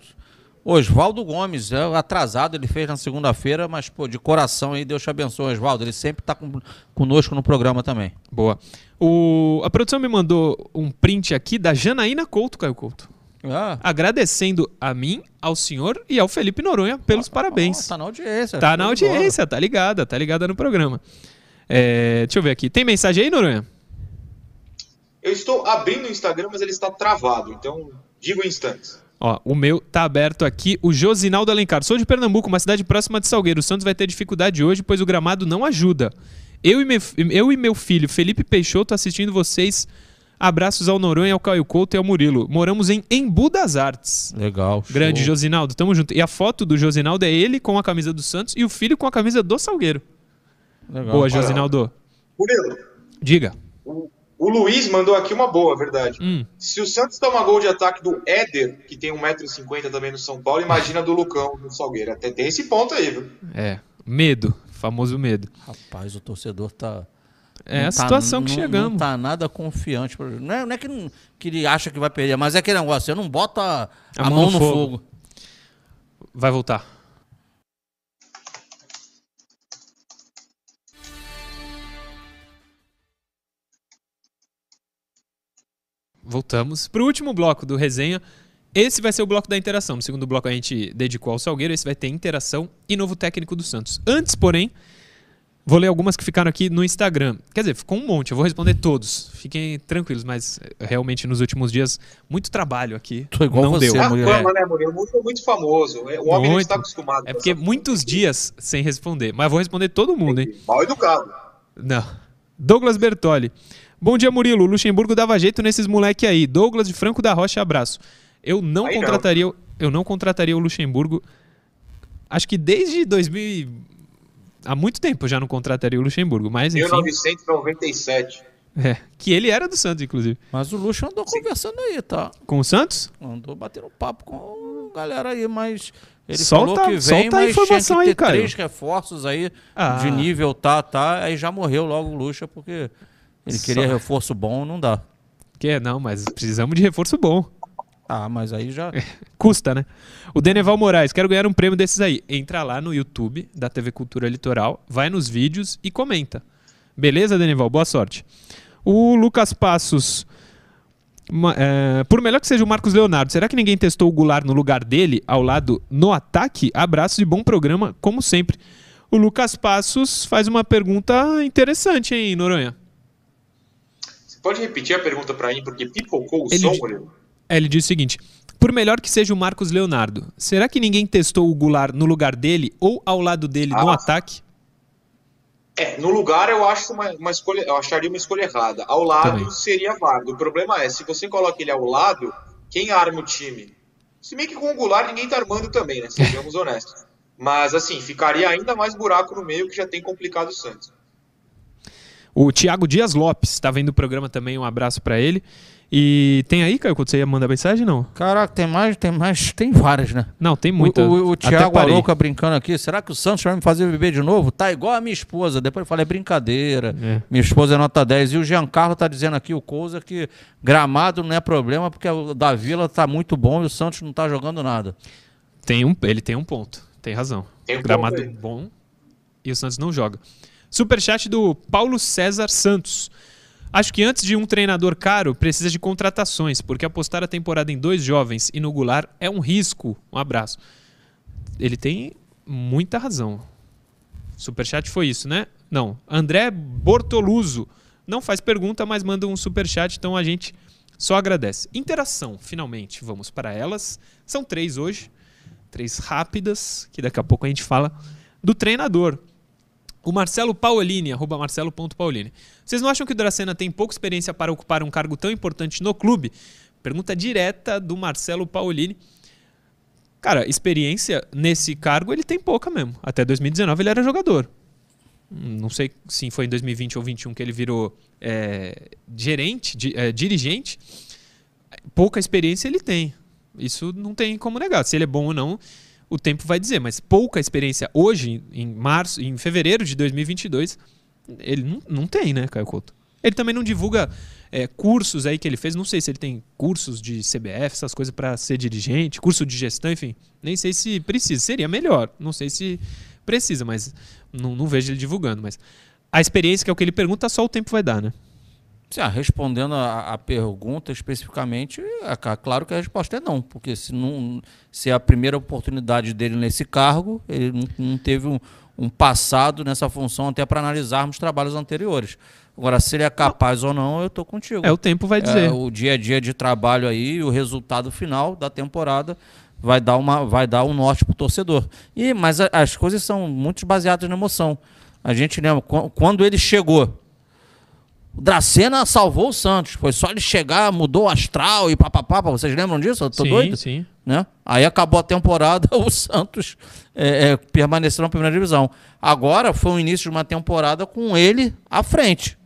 Oswaldo Gomes, é atrasado, ele fez na segunda-feira, mas pô, de coração aí, Deus te abençoe, Oswaldo. Ele sempre está com, conosco no programa também. Boa. O, a produção me mandou um print aqui da Janaína Couto, Caio Couto. Ah. Agradecendo a mim, ao senhor e ao Felipe Noronha pelos ah, parabéns. Oh, tá na audiência. Tá na audiência, tá ligada, tá ligada no programa. É, deixa eu ver aqui. Tem mensagem aí, Noronha? Eu estou abrindo o Instagram, mas ele está travado, então digo em instantes. Ó, o meu tá aberto aqui. O Josinaldo Alencar. Sou de Pernambuco, uma cidade próxima de Salgueiro. O Santos vai ter dificuldade hoje, pois o gramado não ajuda. Eu e, meu, eu e meu filho, Felipe Peixoto, assistindo vocês. Abraços ao Noronha, ao Caio Couto e ao Murilo. Moramos em Embu das Artes. Legal. Show. Grande Josinaldo, tamo junto. E a foto do Josinaldo é ele com a camisa do Santos e o filho com a camisa do Salgueiro. Legal. Boa, Josinaldo. Murilo. Diga. O, O Luiz mandou aqui uma boa, verdade. Hum. Se o Santos toma gol de ataque do Éder, que tem 1,50m também no São Paulo, imagina do Lucão no Salgueiro. Até tem esse ponto aí, viu? É, medo, famoso medo. Rapaz, o torcedor tá. É a tá, situação que não, chegamos. Não tá nada confiante. Não é, não é que, não, que, ele acha que vai perder, mas é aquele negócio, você não bota a, a mão, mão, no fogo. fogo. Vai voltar. Voltamos para o último bloco do resenha. Esse vai ser o bloco da interação. No segundo bloco a gente dedicou ao Salgueiro. Esse vai ter interação e novo técnico do Santos. Antes, porém, vou ler algumas que ficaram aqui no Instagram. Quer dizer, ficou um monte. Eu vou responder todos. Fiquem tranquilos, mas eh, realmente nos últimos dias, muito trabalho aqui. Tô igual não você, deu. Ah, fama, né, Murilo? Muito, muito famoso. O homem muito. está acostumado. É porque muitos dias sem responder. Mas vou responder todo mundo, hein? Mal educado. Não. Douglas Bertoli. Bom dia, Murilo. O Luxemburgo dava jeito nesses moleque aí. Douglas de Franco da Rocha, abraço. Eu não aí contrataria, não. eu não contrataria o Luxemburgo. Acho que desde 2000 há muito tempo eu já não contrataria o Luxemburgo, mas enfim. 1997. É, que ele era do Santos, inclusive. Mas o Luxo andou Sim. conversando aí, tá? Com o Santos? Andou batendo papo com a galera aí, mas ele solta, falou que vem, solta a informação aí, cara. três reforços aí ah. de nível, tá, tá. Aí já morreu logo o Luxa, porque ele queria Só... reforço bom, não dá. Que não, mas precisamos de reforço bom. Ah, mas aí já. Custa, né? O Deneval Moraes, quero ganhar um prêmio desses aí. Entra lá no YouTube da TV Cultura Litoral, vai nos vídeos e comenta. Beleza, Deneval? Boa sorte. O Lucas Passos. é, por melhor que seja o Marcos Leonardo, será que ninguém testou o Goulart no lugar dele, ao lado, no ataque? Abraços e bom programa, como sempre. O Lucas Passos faz uma pergunta interessante, hein, Noronha? Pode repetir a pergunta para mim, porque pipocou o ele som, Murilo? É, ele diz o seguinte: por melhor que seja o Marcos Leonardo, será que ninguém testou o Goulart no lugar dele ou ao lado dele ah, no ataque? É, no lugar eu acho uma, uma, escolha, eu acharia uma escolha errada. Ao lado Também. seria válido. O problema é, se você coloca ele ao lado, quem arma o time? Se bem que com o Goulart ninguém tá armando também, né? Sejamos honestos. Mas assim, ficaria ainda mais buraco no meio que já tem complicado o Santos. O Tiago Dias Lopes está vendo o programa também, um abraço para ele. E tem aí, Caio, quando você ia mandar mensagem, não? Caraca, tem mais, tem mais, tem várias, né? Não, tem muita. O, o, o Thiago Arouca brincando aqui, será que o Santos vai me fazer beber de novo? Tá igual a minha esposa. Depois eu falei, é brincadeira. É. Minha esposa é nota 10. E o Giancarlo tá dizendo aqui, o Cousa, que gramado não é problema, porque o da Vila tá muito bom e o Santos não tá jogando nada. Tem um, ele tem um ponto, tem razão. Tem um gramado bom e o Santos não joga. Superchat do Paulo César Santos. Acho que antes de um treinador caro, precisa de contratações, porque apostar a temporada em dois jovens e no Goulart é um risco. Um abraço. Ele tem muita razão. Superchat foi isso, né? Não. André Bortoluso não faz pergunta, mas manda um superchat, então a gente só agradece. Interação, finalmente, vamos para elas. São três hoje, três rápidas, que daqui a pouco a gente fala do treinador. O Marcelo Paolini, arroba marcelo.paolini. Vocês não acham que o Dracena tem pouca experiência para ocupar um cargo tão importante no clube? Pergunta direta do Marcelo Paolini. Cara, experiência nesse cargo ele tem pouca mesmo. Até 2019 ele era jogador. Não sei se foi em 2020 ou 2021 que ele virou é, gerente, di, é, dirigente. Pouca experiência ele tem. Isso não tem como negar. Se ele é bom ou não, o tempo vai dizer, mas pouca experiência. Hoje, em março, em fevereiro de 2022, ele não, não tem, né, Caio Couto? Ele também não divulga é, cursos aí que ele fez, não sei se ele tem cursos de CBF, essas coisas para ser dirigente, curso de gestão, enfim, nem sei se precisa, seria melhor, não sei se precisa, mas não, não vejo ele divulgando, mas a experiência que é o que ele pergunta, só o tempo vai dar, né? Ah, respondendo a, a, pergunta especificamente, é, claro que a resposta é não, porque se, não, se é a primeira oportunidade dele nesse cargo, ele não, não teve um, um, passado nessa função até para analisarmos trabalhos anteriores. Agora, se ele é capaz não. ou não, eu estou contigo. É, o tempo vai dizer. É, o dia a dia de trabalho aí, o resultado final da temporada vai dar, uma, vai dar um norte para o torcedor. E, mas a, as coisas são muito baseadas na emoção. A gente lembra, quando ele chegou o Dracena salvou o Santos. Foi só ele chegar, mudou o astral e papapá. Vocês lembram disso? Eu tô sim, doido? Sim, né? Aí acabou a temporada, o Santos é, é, permaneceu na primeira divisão. Agora foi o início de uma temporada com ele à frente.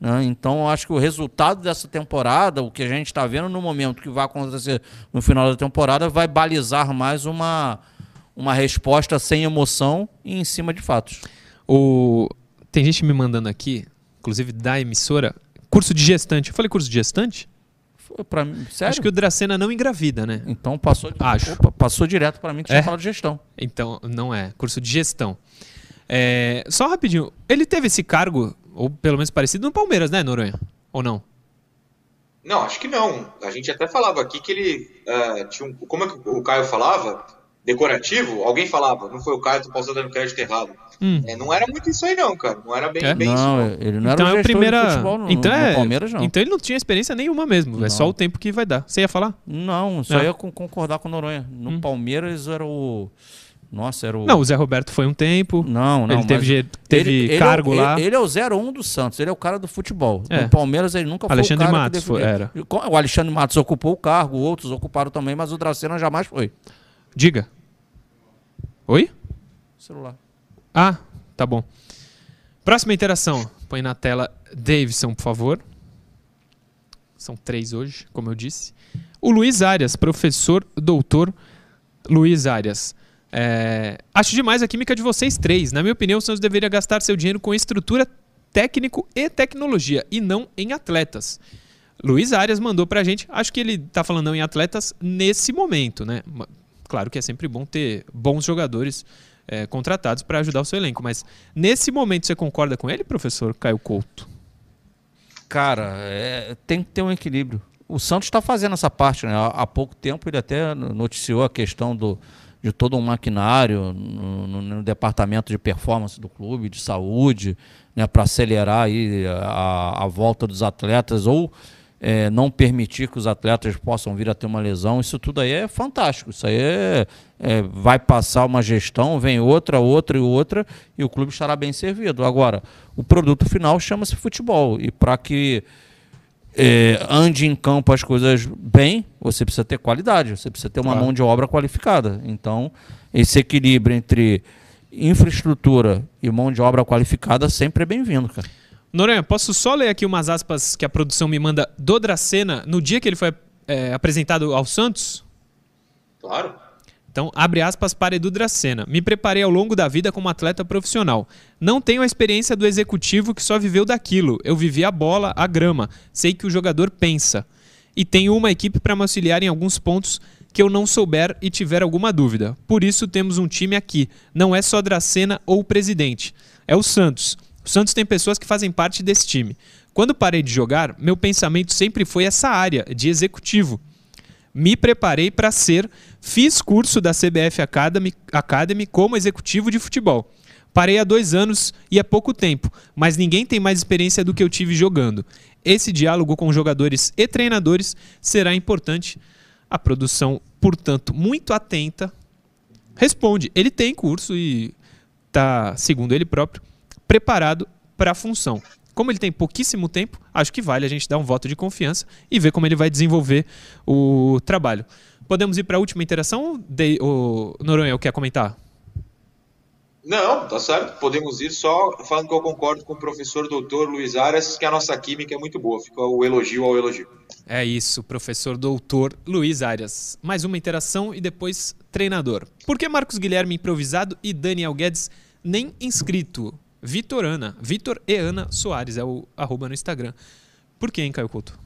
Né? Então, eu acho que o resultado dessa temporada, o que a gente está vendo no momento que vai acontecer no final da temporada, vai balizar mais uma, uma resposta sem emoção e em cima de fatos. O... Tem gente me mandando aqui, inclusive da emissora, curso de gestante. Eu falei curso de gestante? Pra mim, sério? Acho que o Dracena não engravida, né? Então passou, Acho. Opa, passou direto para mim que é? tinha falado de gestão. Então, não é. Curso de gestão. É, só rapidinho, ele teve esse cargo, ou pelo menos parecido, no Palmeiras, né, Noronha? Ou não? Não, acho que não. A gente até falava aqui que ele uh, tinha um. Como é que o Caio falava? Decorativo? Alguém falava, não foi o Caio, tu posso dando crédito errado. Hum. É, não era muito isso aí, não, cara. Não era bem, é? bem não, isso. Não, ele não então era o é primeira... futebol no, então é... no Palmeiras, não. Então ele não tinha experiência nenhuma mesmo. Não. É só o tempo que vai dar. Você ia falar? Não, só ia concordar com o Noronha. No hum. Palmeiras era o. Nossa, era o. Não, o Zé Roberto foi um tempo. Não, não. Ele teve, teve ele, é cargo ele, lá. Ele, ele é o 01 do Santos, ele é o cara do futebol. É. No Palmeiras ele nunca Alexandre foi o cara Matos foi, era. O Alexandre Matos ocupou o cargo, outros ocuparam também, mas o Dracena jamais foi. Diga. Oi? Celular. Ah, tá bom. Próxima interação. Põe na tela Davidson, por favor. São três hoje, como eu disse. O Luiz Arias, professor, doutor Luiz Arias. É, acho demais a química de vocês três. Na minha opinião, o Santos deveria gastar seu dinheiro com estrutura, técnico e tecnologia, e não em atletas. Luiz Arias mandou pra gente. Acho que ele tá falando não em atletas nesse momento, né? Claro que é sempre bom ter bons jogadores é, contratados para ajudar o seu elenco, mas nesse momento você concorda com ele, professor Caio Couto? Cara, é, tem que ter um equilíbrio. O Santos está fazendo essa parte, né? Há, pouco tempo ele até noticiou a questão do, de todo um maquinário no, no, no, departamento de performance do clube, de saúde, né, para acelerar aí a, a, volta dos atletas ou é, não permitir que os atletas possam vir a ter uma lesão. Isso tudo aí é fantástico. Isso aí é, é, vai passar uma gestão, vem outra, outra e outra, e o clube estará bem servido. Agora, o produto final chama-se futebol. E para que é, ande em campo as coisas bem, você precisa ter qualidade, você precisa ter uma claro. mão de obra qualificada. Então, esse equilíbrio entre infraestrutura e mão de obra qualificada sempre é bem-vindo, cara. Noronha, posso só ler aqui umas aspas que a produção me manda do Dracena no dia que ele foi é, apresentado ao Santos? Claro. Então, abre aspas para Edu Dracena. Me preparei ao longo da vida como atleta profissional. Não tenho a experiência do executivo que só viveu daquilo. Eu vivi a bola, a grama. Sei que o jogador pensa. E tenho uma equipe para me auxiliar em alguns pontos que eu não souber e tiver alguma dúvida. Por isso temos um time aqui. Não é só Dracena ou o presidente. É o Santos. O Santos tem pessoas que fazem parte desse time. Quando parei de jogar, meu pensamento sempre foi essa área de executivo me preparei para ser, fiz curso da CBF Academy, Academy como executivo de futebol. Parei há dois anos e é pouco tempo, mas ninguém tem mais experiência do que eu tive jogando. Esse diálogo com jogadores e treinadores será importante. A produção, portanto, muito atenta, responde. Ele tem curso e está, segundo ele próprio, preparado para a função. Como ele tem pouquíssimo tempo, acho que vale a gente dar um voto de confiança e ver como ele vai desenvolver o trabalho. Podemos ir para a última interação? De, o Noronha, quer comentar? Não, tá certo. Podemos ir só falando que eu concordo com o professor doutor Luiz Arias, que a nossa química é muito boa. Fica o elogio ao elogio. É isso, professor doutor Luiz Arias. Mais uma interação e depois treinador. Por que Marcos Guilherme improvisado e Daniel Guedes nem inscrito? Vitor Ana. Vitor e Ana Soares é o arroba no Instagram. Por que, hein, Caio Couto?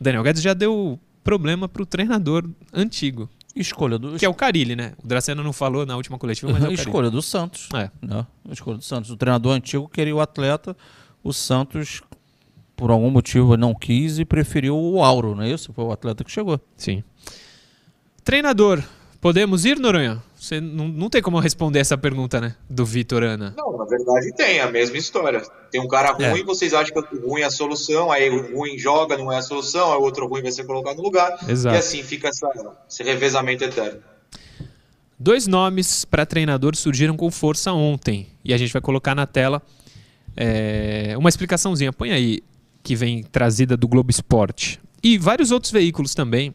Daniel Guedes já deu problema pro treinador antigo. Escolha do. Que é o Carilli, né? O Dracena não falou na última coletiva, mas é o Escolha do Santos. É. Né? Escolha do Santos. O treinador antigo queria o atleta, o Santos, por algum motivo, não quis e preferiu o Auro, não é isso? Foi o atleta que chegou. Sim. Treinador, podemos ir, Noronha? Você não, não tem como responder essa pergunta, né? Do Vitor Ana. Não, na verdade tem, a mesma história. Tem um cara é. ruim, é. vocês acham que o ruim é a solução, aí o ruim joga, não é a solução, aí o outro ruim vai ser colocado no lugar. Exato. E assim fica essa, esse revezamento eterno. Dois nomes para treinador surgiram com força ontem. E a gente vai colocar na tela é, uma explicaçãozinha. Põe aí, que vem trazida do Globo Esporte. E vários outros veículos também,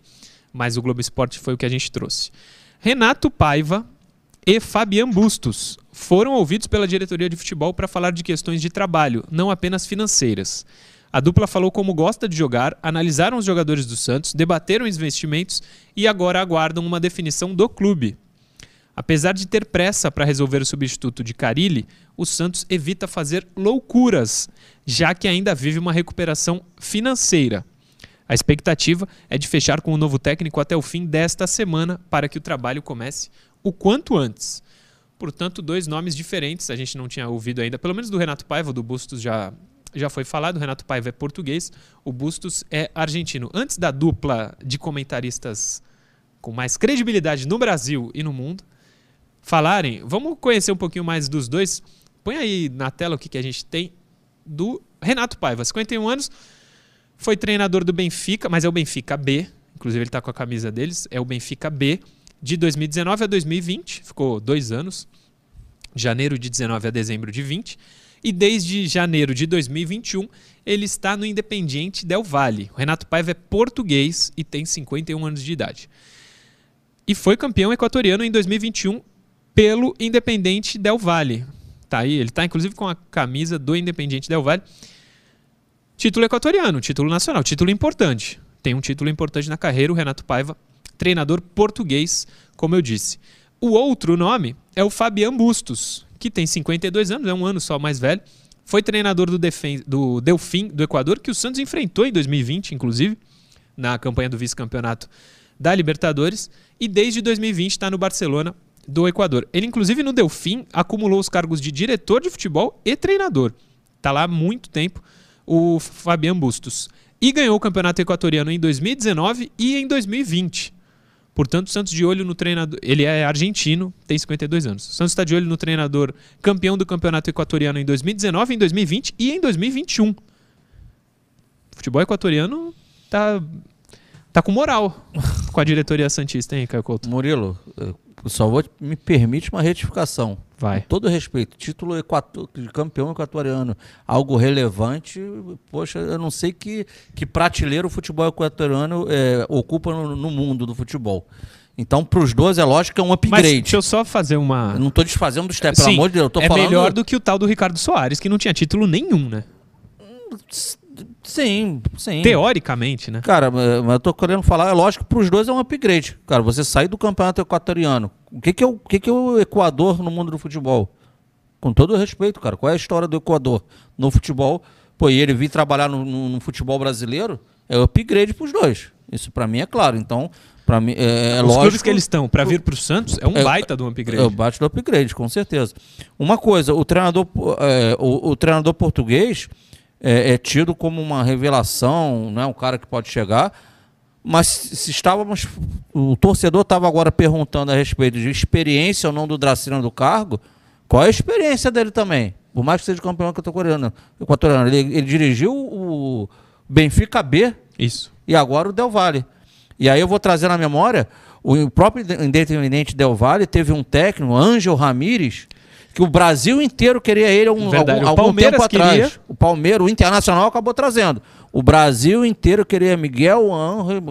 mas o Globo Esporte foi o que a gente trouxe. Renato Paiva e Fabian Bustos foram ouvidos pela diretoria de futebol para falar de questões de trabalho, não apenas financeiras. A dupla falou como gosta de jogar, analisaram os jogadores do Santos, debateram os investimentos e agora aguardam uma definição do clube. Apesar de ter pressa para resolver o substituto de Carilli, o Santos evita fazer loucuras, já que ainda vive uma recuperação financeira. A expectativa é de fechar com o novo técnico até o fim desta semana para que o trabalho comece o quanto antes. Portanto, dois nomes diferentes, a gente não tinha ouvido ainda, pelo menos do Renato Paiva, do Bustos já, já foi falado, o Renato Paiva é português, o Bustos é argentino. Antes da dupla de comentaristas com mais credibilidade no Brasil e no mundo falarem, vamos conhecer um pouquinho mais dos dois. Põe aí na tela o que, que a gente tem do Renato Paiva, 51 anos, foi treinador do Benfica, mas é o Benfica B. Inclusive, ele está com a camisa deles. É o Benfica B de 2019 a 2020. Ficou dois anos. Janeiro de 19 a dezembro de 20. E desde janeiro de 2021, ele está no Independiente Del Valle. O Renato Paiva é português e tem 51 anos de idade. E foi campeão equatoriano em 2021 pelo Independente Del Valle. Tá aí, ele está inclusive com a camisa do Independiente Del Valle. Título equatoriano, título nacional, título importante. Tem um título importante na carreira, o Renato Paiva, treinador português, como eu disse. O outro nome é o Fabian Bustos, que tem 52 anos, é um ano só mais velho. Foi treinador do, Defen do Delfim do Equador, que o Santos enfrentou em 2020, inclusive, na campanha do vice-campeonato da Libertadores. E desde 2020 está no Barcelona do Equador. Ele, inclusive, no Delfim, acumulou os cargos de diretor de futebol e treinador. Está lá há muito tempo o Fabian Bustos. E ganhou o campeonato equatoriano em 2019 e em 2020. Portanto, o Santos de olho no treinador. Ele é argentino, tem 52 anos. O Santos está de olho no treinador campeão do campeonato equatoriano em 2019, em 2020 e em 2021. O futebol equatoriano tá, tá com moral com a diretoria Santista, hein, Caio Couto? Murilo, só vou me permite uma retificação. Vai. Com todo respeito, título equator, de campeão equatoriano, algo relevante, poxa, eu não sei que, que prateleira o futebol equatoriano é, ocupa no, no, mundo do futebol. Então, para os dois, é lógico que é um upgrade. Mas deixa eu só fazer uma. Eu não estou desfazendo do step, pelo amor de Deus. Eu é falando... melhor do que o tal do Ricardo Soares, que não tinha título nenhum, né? Sim, sim. Teoricamente, né? Cara, mas eu tô querendo falar, é lógico que para os dois é um upgrade. Cara, você sair do campeonato equatoriano. O que, que, é o, o que, que é o Equador no mundo do futebol? Com todo respeito, cara. Qual é a história do Equador no futebol? Pô, e ele vir trabalhar no, no, no futebol brasileiro é upgrade para os dois. Isso para mim é claro. Então, para mim é, é Os lógico. clubes que eles estão para vir para o Santos é um é, baita do upgrade. É o baita do upgrade, com certeza. Uma coisa, o treinador, é, o, o treinador português é, é tido como uma revelação, né, um cara que pode chegar. Mas se estávamos. O torcedor estava agora perguntando a respeito de experiência ou não do Dracena do cargo. Qual é a experiência dele também? Por mais que seja campeão equatoriano. equatoriano ele, ele dirigiu o Benfica B. Isso. E agora o Del Valle. E aí eu vou trazer na memória. O próprio Independente Del Valle teve um técnico, Ângelo Ramírez, que o Brasil inteiro queria ele um, algum, algum tempo atrás. Queria. O Palmeiras, o Internacional acabou trazendo. O Brasil inteiro queria Miguel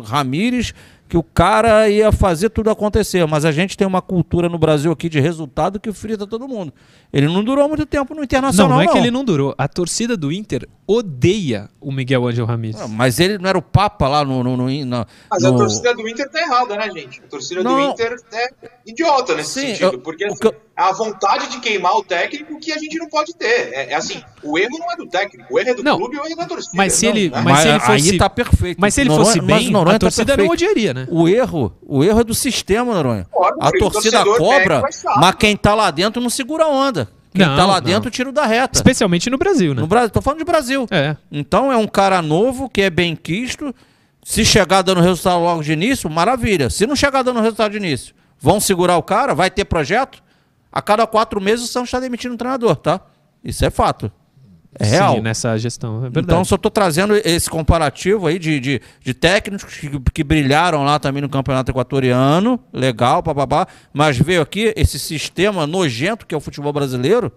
Ramírez que o cara ia fazer tudo acontecer. Mas a gente tem uma cultura no Brasil aqui de resultado que frita todo mundo. Ele não durou muito tempo no Internacional. Não, não é não. que ele não durou. A torcida do Inter odeia o Miguel Angel Ramírez. Não, mas ele não era o Papa lá no. no, no, no mas a torcida do Inter tá errada, né, gente? A torcida não. do Inter é idiota nesse Sim, sentido. Eu, porque assim, eu... a vontade de queimar o técnico que a gente não pode ter. É, é assim, o erro não é do técnico, o erro é do clube e o erro é da torcida. Mas se ele, né? mas, se ele fosse. Aí tá perfeito. Mas se ele Noronha, fosse bem, a tá torcida tá não odiaria, né? O erro, o erro é do sistema, Noronha. a torcida cobra, mas quem tá lá dentro não segura a onda. Quem não, tá lá não. dentro, tiro da reta. Especialmente no Brasil, né? No Brasil, tô falando de Brasil. É. Então é um cara novo que é bem quisto. Se chegar dando resultado logo de início, maravilha. Se não chegar dando resultado de início, vão segurar o cara, vai ter projeto. A cada quatro meses o Santos está demitindo um treinador, tá? Isso é fato. É real. Sim, nessa gestão, é verdade. Então, só estou trazendo esse comparativo aí de, de, de técnicos que, que, brilharam lá também no campeonato equatoriano, legal, papapá, mas veio aqui esse sistema nojento que é o futebol brasileiro,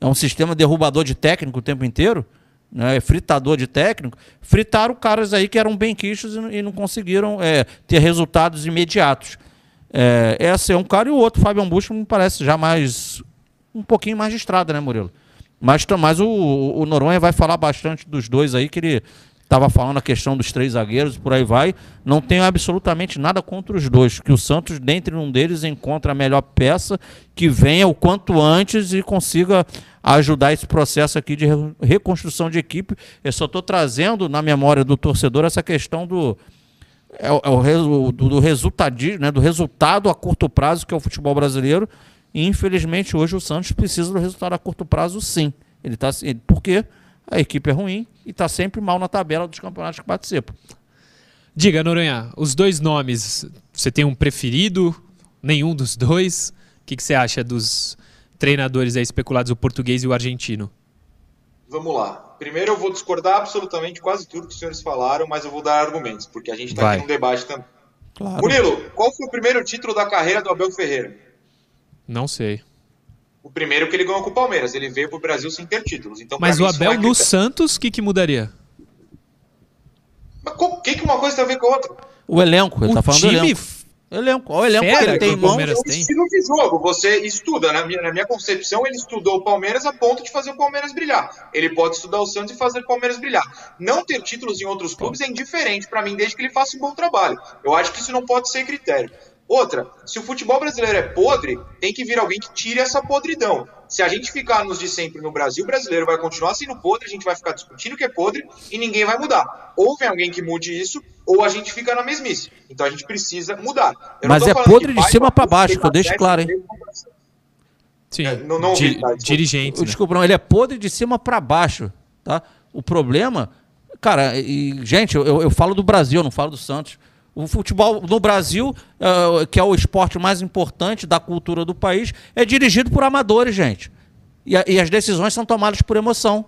é um sistema derrubador de técnico o tempo inteiro, né, é fritador de técnico, fritaram caras aí que eram bem quichos e, e não conseguiram é, ter resultados imediatos. É, esse é um cara e o outro, Fábio Busto, me parece já mais, um pouquinho mais de estrada, né, Murilo? Mas, mas o, o Noronha vai falar bastante dos dois aí, que ele estava falando a questão dos três zagueiros, por aí vai. Não tenho absolutamente nada contra os dois. Que o Santos, dentre um deles, encontre a melhor peça, que venha o quanto antes e consiga ajudar esse processo aqui de reconstrução de equipe. Eu só estou trazendo na memória do torcedor essa questão do. É, é o, do, do, resultado, né, do resultado a curto prazo que é o futebol brasileiro. E infelizmente hoje o Santos precisa do resultado a curto prazo, sim. Ele tá, por quê? a equipe é ruim e está sempre mal na tabela dos campeonatos que participa. Diga, Noronha, os dois nomes, você tem um preferido? Nenhum dos dois? O que, que você acha dos treinadores aí especulados, o português e o argentino? Vamos lá. Primeiro eu vou discordar absolutamente quase tudo que os senhores falaram, mas eu vou dar argumentos, porque a gente está aqui num debate também. Claro. Murilo, qual foi o primeiro título da carreira do Abel Ferreira? Não sei. O primeiro que ele ganhou com o Palmeiras. Ele veio para o Brasil sem ter títulos. Então, Mas o Abel é no Santos, o que, que mudaria? o que, que uma coisa tem a ver com a outra? O elenco, ele o tá falando time... do elenco. Elenco, o elenco Fera, ele tem. É o estilo de jogo, você estuda, na minha, na minha concepção, ele estudou o Palmeiras a ponto de fazer o Palmeiras brilhar. Ele pode estudar o Santos e fazer o Palmeiras brilhar. Não ter títulos em outros clubes é indiferente para mim, desde que ele faça um bom trabalho. Eu acho que isso não pode ser critério. Outra, se o futebol brasileiro é podre, tem que vir alguém que tire essa podridão. Se a gente ficar nos de sempre no Brasil, o brasileiro vai continuar sendo podre, a gente vai ficar discutindo que é podre e ninguém vai mudar. Ou vem alguém que mude isso, ou a gente fica na mesmice. Então a gente precisa mudar. Mas é podre de cima para baixo, que eu deixo claro, hein? Sim, é, não, não Di tá, dirigente. Né? Desculpa, não, ele é podre de cima para baixo, tá? O problema, cara, e, gente, eu, eu falo do Brasil, eu não falo do Santos. O futebol no Brasil, uh, que é o esporte mais importante da cultura do país, é dirigido por amadores, gente. E, a, e as decisões são tomadas por emoção.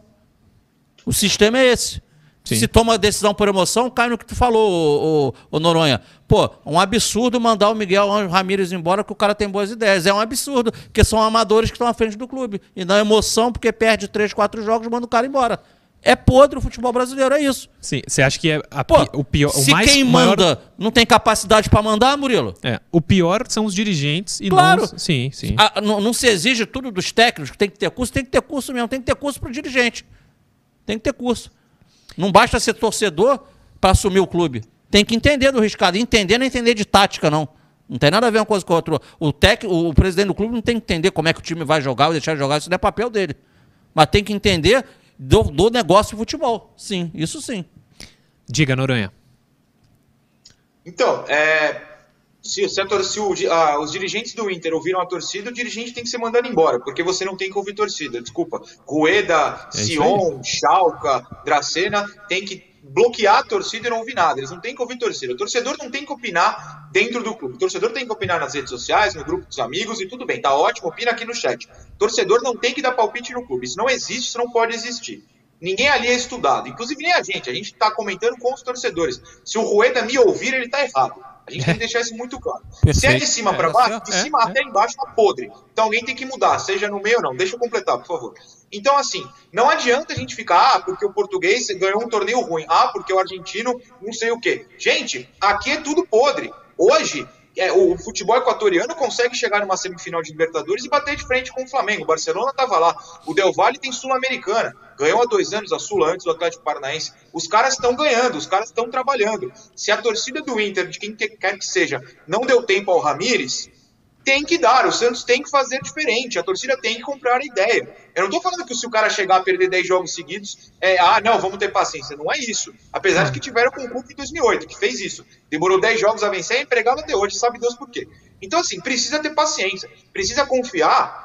O sistema é esse. Sim. Se toma a decisão por emoção, cai no que tu falou, o, o, Noronha. Pô, um absurdo mandar o Miguel Ramírez embora que o cara tem boas ideias. É um absurdo, porque são amadores que estão à frente do clube. E na emoção, porque perde três, quatro jogos, manda o cara embora. É podre o futebol brasileiro, é isso. Sim, você acha que é Pô, o pior. O se mais quem maior... manda não tem capacidade para mandar, Murilo? É. O pior são os dirigentes e claro. não. Sim, sim. A, não, não, se exige tudo dos técnicos, tem que ter curso, tem que ter curso mesmo, tem que ter curso para o dirigente. Tem que ter curso. Não basta ser torcedor para assumir o clube. Tem que entender do riscado. Entender não é entender de tática, não. Não tem nada a ver uma coisa com a outra. O, tec, o presidente do clube não tem que entender como é que o time vai jogar ou deixar de jogar, isso não é papel dele. Mas tem que entender do, do negócio de futebol. Sim, isso sim. Diga, Noronha. Então, é, se, se, a, se o, a, os dirigentes do Inter ouviram a torcida, o dirigente tem que ser mandado embora, porque você não tem que ouvir torcida. Desculpa. Rueda, é Sion, Schalke, Dracena tem que bloquear a torcida e não ouvir nada. Eles não têm que ouvir torcida. O torcedor não tem que opinar dentro do clube. O torcedor tem que opinar nas redes sociais, no grupo dos amigos e tudo bem. Tá ótimo, opina aqui no chat. O torcedor não tem que dar palpite no clube. Isso não existe, isso não pode existir. Ninguém ali é estudado, inclusive nem a gente. A gente está comentando com os torcedores. Se o Rueda me ouvir, ele está errado. A gente tem que deixar isso muito claro. Perfeito. Se é de cima para baixo, de é, cima é, até embaixo tá podre. Então alguém tem que mudar, seja no meio ou não. Deixa eu completar, por favor. Então, assim, não adianta a gente ficar, ah, porque o português ganhou um torneio ruim, ah, porque o argentino não sei o quê. Gente, aqui é tudo podre. Hoje, é, o futebol equatoriano consegue chegar numa semifinal de Libertadores e bater de frente com o Flamengo. O Barcelona estava lá. O Del Valle tem Sul-Americana. Ganhou há dois anos a Sula antes do Atlético Paranaense. Os caras estão ganhando, os caras estão trabalhando. Se a torcida do Inter, de quem quer que seja, não deu tempo ao Ramires, tem que dar, o Santos tem que fazer diferente, a torcida tem que comprar a ideia. Eu não estou falando que se o cara chegar a perder 10 jogos seguidos, é, ah, não, vamos ter paciência. Não é isso. Apesar de que tiveram com o Cup em 2008, que fez isso. Demorou 10 jogos a vencer e é empregado até hoje, sabe Deus por quê. Então, assim, precisa ter paciência, precisa confiar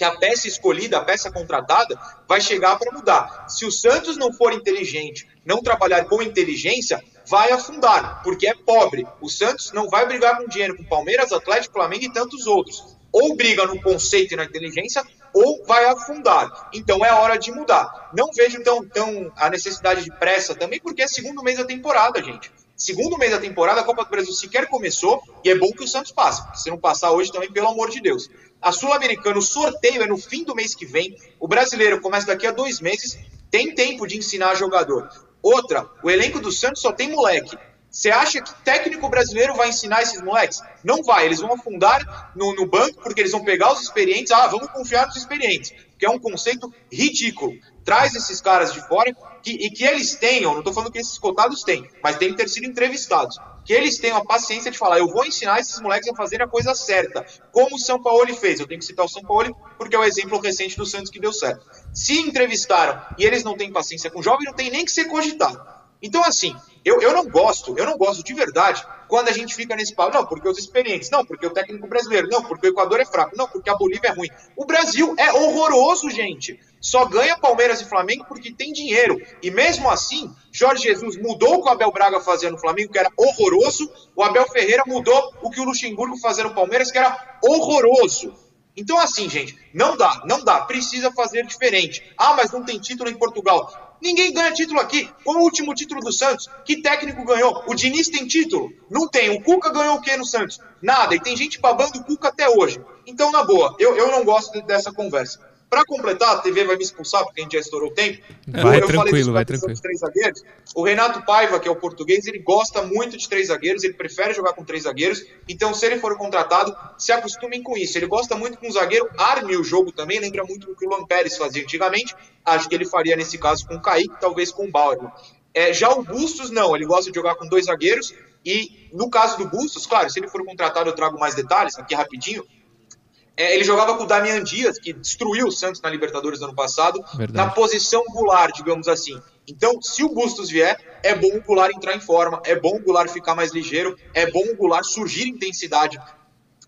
que a peça escolhida, a peça contratada, vai chegar para mudar. Se o Santos não for inteligente, não trabalhar com inteligência, vai afundar, porque é pobre. O Santos não vai brigar com dinheiro com Palmeiras, Atlético, Flamengo e tantos outros. Ou briga no conceito e na inteligência, ou vai afundar. Então é hora de mudar. Não vejo tão, tão a necessidade de pressa também, porque é segundo mês da temporada, gente. Segundo mês da temporada, a Copa do Brasil sequer começou e é bom que o Santos passe. Se não passar hoje também, pelo amor de Deus. A Sul-Americana, o sorteio é no fim do mês que vem. O brasileiro começa daqui a dois meses. Tem tempo de ensinar jogador. Outra, o elenco do Santos só tem moleque. Você acha que técnico brasileiro vai ensinar esses moleques? Não vai, eles vão afundar no, no, banco porque eles vão pegar os experientes. Ah, vamos confiar nos experientes. que é um conceito ridículo. Traz esses caras de fora que, e que eles tenham, não estou falando que esses cotados têm, mas tem que ter sido entrevistados. Que eles tenham a paciência de falar, eu vou ensinar esses moleques a fazerem a coisa certa, como o São Paulo fez. Eu tenho que citar o São Paulo porque é o exemplo recente do Santos que deu certo. Se entrevistaram e eles não têm paciência com o jovem, não tem nem que ser cogitado. Então, assim, eu, eu não gosto, eu não gosto de verdade quando a gente fica nesse papo, não, porque os experientes, não, porque o técnico brasileiro, não, porque o Equador é fraco, não, porque a Bolívia é ruim. O Brasil é horroroso, gente. Só ganha Palmeiras e Flamengo porque tem dinheiro. E mesmo assim, Jorge Jesus mudou o que o Abel Braga fazia no Flamengo, que era horroroso. O Abel Ferreira mudou o que o Luxemburgo fazia no Palmeiras, que era horroroso. Então, assim, gente, não dá, não dá, precisa fazer diferente. Ah, mas não tem título em Portugal. Ninguém ganha título aqui. Qual o último título do Santos? Que técnico ganhou? O Diniz tem título? Não tem. O Cuca ganhou o que no Santos? Nada. E tem gente babando o Cuca até hoje. Então, na boa, eu, eu não gosto dessa conversa. Para completar, a TV vai me expulsar porque a gente já estourou o tempo. Vai eu tranquilo, vai tranquilo. Três zagueiros. O Renato Paiva, que é o português, ele gosta muito de três zagueiros, ele prefere jogar com três zagueiros. Então, se ele for contratado, se acostumem com isso. Ele gosta muito com o zagueiro, arme o jogo também, lembra muito do que o Luan Pérez fazia antigamente. Acho que ele faria nesse caso com o Kaique, talvez com o Bauer. É, já o Bustos, não, ele gosta de jogar com dois zagueiros. E no caso do Bustos, claro, se ele for contratado, eu trago mais detalhes aqui rapidinho. É, ele jogava com o Damian Dias, que destruiu o Santos na Libertadores no ano passado, Verdade. na posição Goulart, digamos assim. Então, se o Bustos vier, é bom o Goulart entrar em forma, é bom o Goulart ficar mais ligeiro, é bom o Goulart surgir intensidade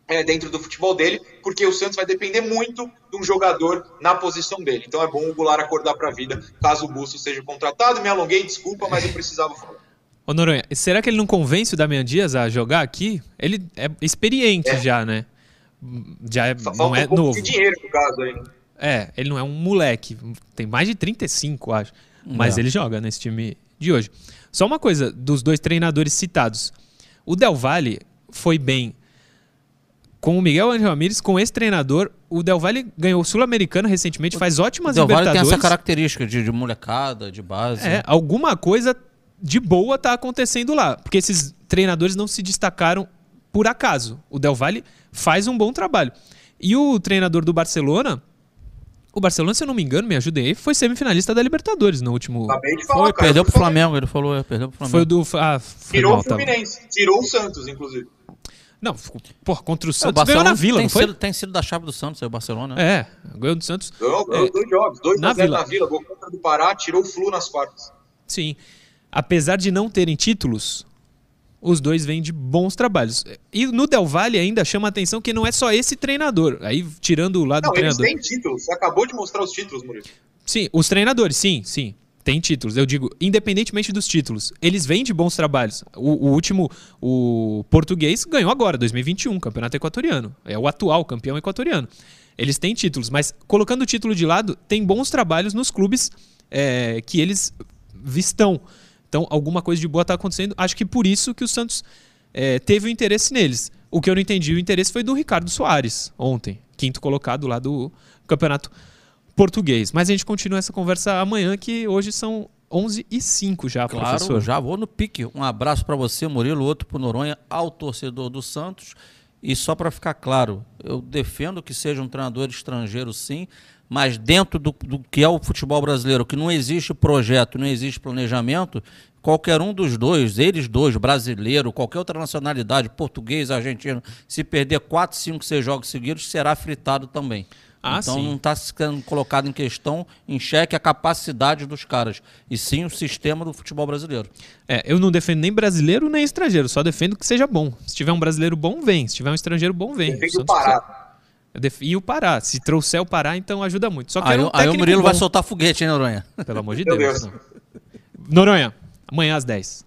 é, dentro do futebol dele, porque o Santos vai depender muito de um jogador na posição dele. Então é bom o Goulart acordar para a vida caso o Bustos seja contratado. Me alonguei, desculpa, mas eu precisava falar. Ô Noronha, será que ele não convence o Damian Dias a jogar aqui? Ele é experiente é. já, né? Já é, não é um novo. de dinheiro no caso aí. É, ele não é um moleque, tem mais de 35, acho. Mas ele joga nesse time de hoje. Só uma coisa dos dois treinadores citados. O Del Valle foi bem com o Miguel Angel Ramírez, com esse treinador. O Del Valle ganhou o Sul-Americano recentemente, faz ótimas o Del Valle tem essa característica de, de molecada, de base. É, alguma coisa de boa tá acontecendo lá. Porque esses treinadores não se destacaram por acaso. O Del Valle faz um bom trabalho. E o treinador do Barcelona, o Barcelona, se eu não me engano, me ajudei, foi semifinalista da Libertadores no último. Falar, foi, cara, perdeu pro Flamengo, ele falou, é, perdeu pro Flamengo. Foi do. Ah, foi Tirou mal, o Fluminense, tá. tirou o Santos, inclusive. Não, porra, contra o Santos é, o ganhou na Vila, tem não foi? Sido, tem sido da chave do Santos, aí o Barcelona. Né? É, ganhou do Santos. Ganhou, ganhou é, dois jogos, dois na Vila. na Vila, gol contra do Pará, tirou o Flu nas quartas. Sim. Apesar de não terem títulos, os dois vêm de bons trabalhos. E no Del Valle ainda chama a atenção que não é só esse treinador. Aí, tirando o lado não, do treinador. Eles têm títulos. Você acabou de mostrar os títulos, Murilo. Sim, os treinadores, sim, sim. Tem títulos. Eu digo, independentemente dos títulos, eles vêm de bons trabalhos. O, o último, o português, ganhou agora, 2021, campeonato equatoriano. É o atual campeão equatoriano. Eles têm títulos, mas colocando o título de lado, tem bons trabalhos nos clubes é, que eles estão. Então, alguma coisa de boa está acontecendo. Acho que por isso que o Santos é, teve o interesse neles. O que eu não entendi, o interesse foi do Ricardo Soares, ontem, quinto colocado lá do campeonato português. Mas a gente continua essa conversa amanhã, que hoje são 11 e 5 já, claro, professor. já vou no pique. Um abraço para você, Murilo, outro para Noronha, ao torcedor do Santos. E só para ficar claro, eu defendo que seja um treinador estrangeiro, sim, mas dentro do, do, que é o futebol brasileiro, que não existe projeto, não existe planejamento, qualquer um dos dois, eles dois, brasileiro, qualquer outra nacionalidade, português, argentino, se perder 4, 5, 6 jogos seguidos, será fritado também. Ah, então sim. não está sendo colocado em questão, em xeque, a capacidade dos caras, e sim o sistema do futebol brasileiro. É, eu não defendo nem brasileiro nem estrangeiro, só defendo que seja bom. Se tiver um brasileiro bom, vem. Se tiver um estrangeiro bom, vem. Defende o Pará. E o Pará. Se trouxer o Pará, então ajuda muito. Só que aí, um aí o Murilo bom. vai soltar foguete, hein, Noronha? Pelo amor de Deus. Deus. Noronha, amanhã às 10.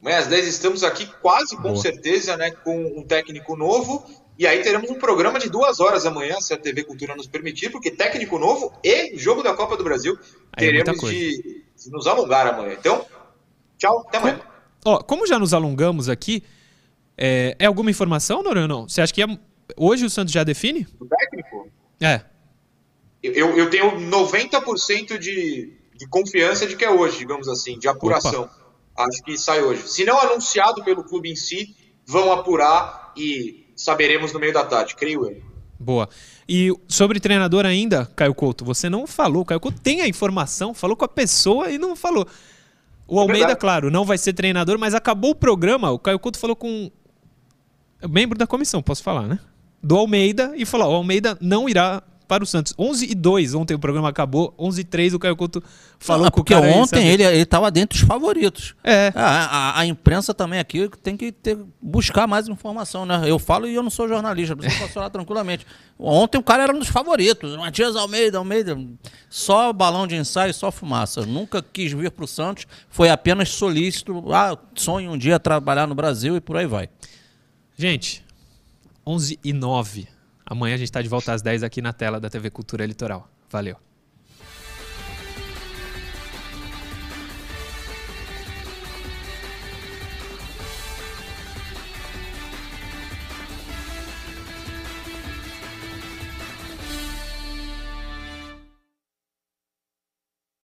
Amanhã às 10 estamos aqui quase com Boa. certeza, né? Com um técnico novo. E aí teremos um programa de duas horas amanhã, se a TV Cultura nos permitir, porque técnico novo e jogo da Copa do Brasil aí é teremos é de, nos alongar amanhã. Então, tchau, até amanhã. Como, ó, como já nos alongamos aqui, é, é alguma informação, Noronha, não? Você acha que é Hoje o Santos já define? O técnico? É. Eu, eu tenho 90% de, de confiança de que é hoje, digamos assim, de apuração. Opa. Acho que sai hoje. Se não anunciado pelo clube em si, vão apurar e saberemos no meio da tarde, creio eu. Boa. E sobre treinador ainda, Caio Couto, você não falou. Caio Couto tem a informação, falou com a pessoa e não falou. O é Almeida, claro, não vai ser treinador, mas acabou o programa. O Caio Couto falou com membro da comissão, posso falar, né? Do Almeida e falou: o Almeida não irá para o Santos. 11 e 2, ontem o programa acabou. 11 e 3, o Caio Couto falou ah, porque ontem aí, ele estava dentro dos favoritos. É. A, a, a, imprensa também aqui tem que ter, buscar mais informação, né? Eu falo e eu não sou jornalista, você pode falar tranquilamente. Ontem o cara era um dos favoritos. Matias Almeida, Almeida. Só balão de ensaio, só fumaça. Nunca quis vir para o Santos, foi apenas solícito. Ah, sonho um dia trabalhar no Brasil e por aí vai. Gente, 11 e 9. Amanhã a gente está de volta às 10 aqui na tela da TV Cultura Litoral. Valeu.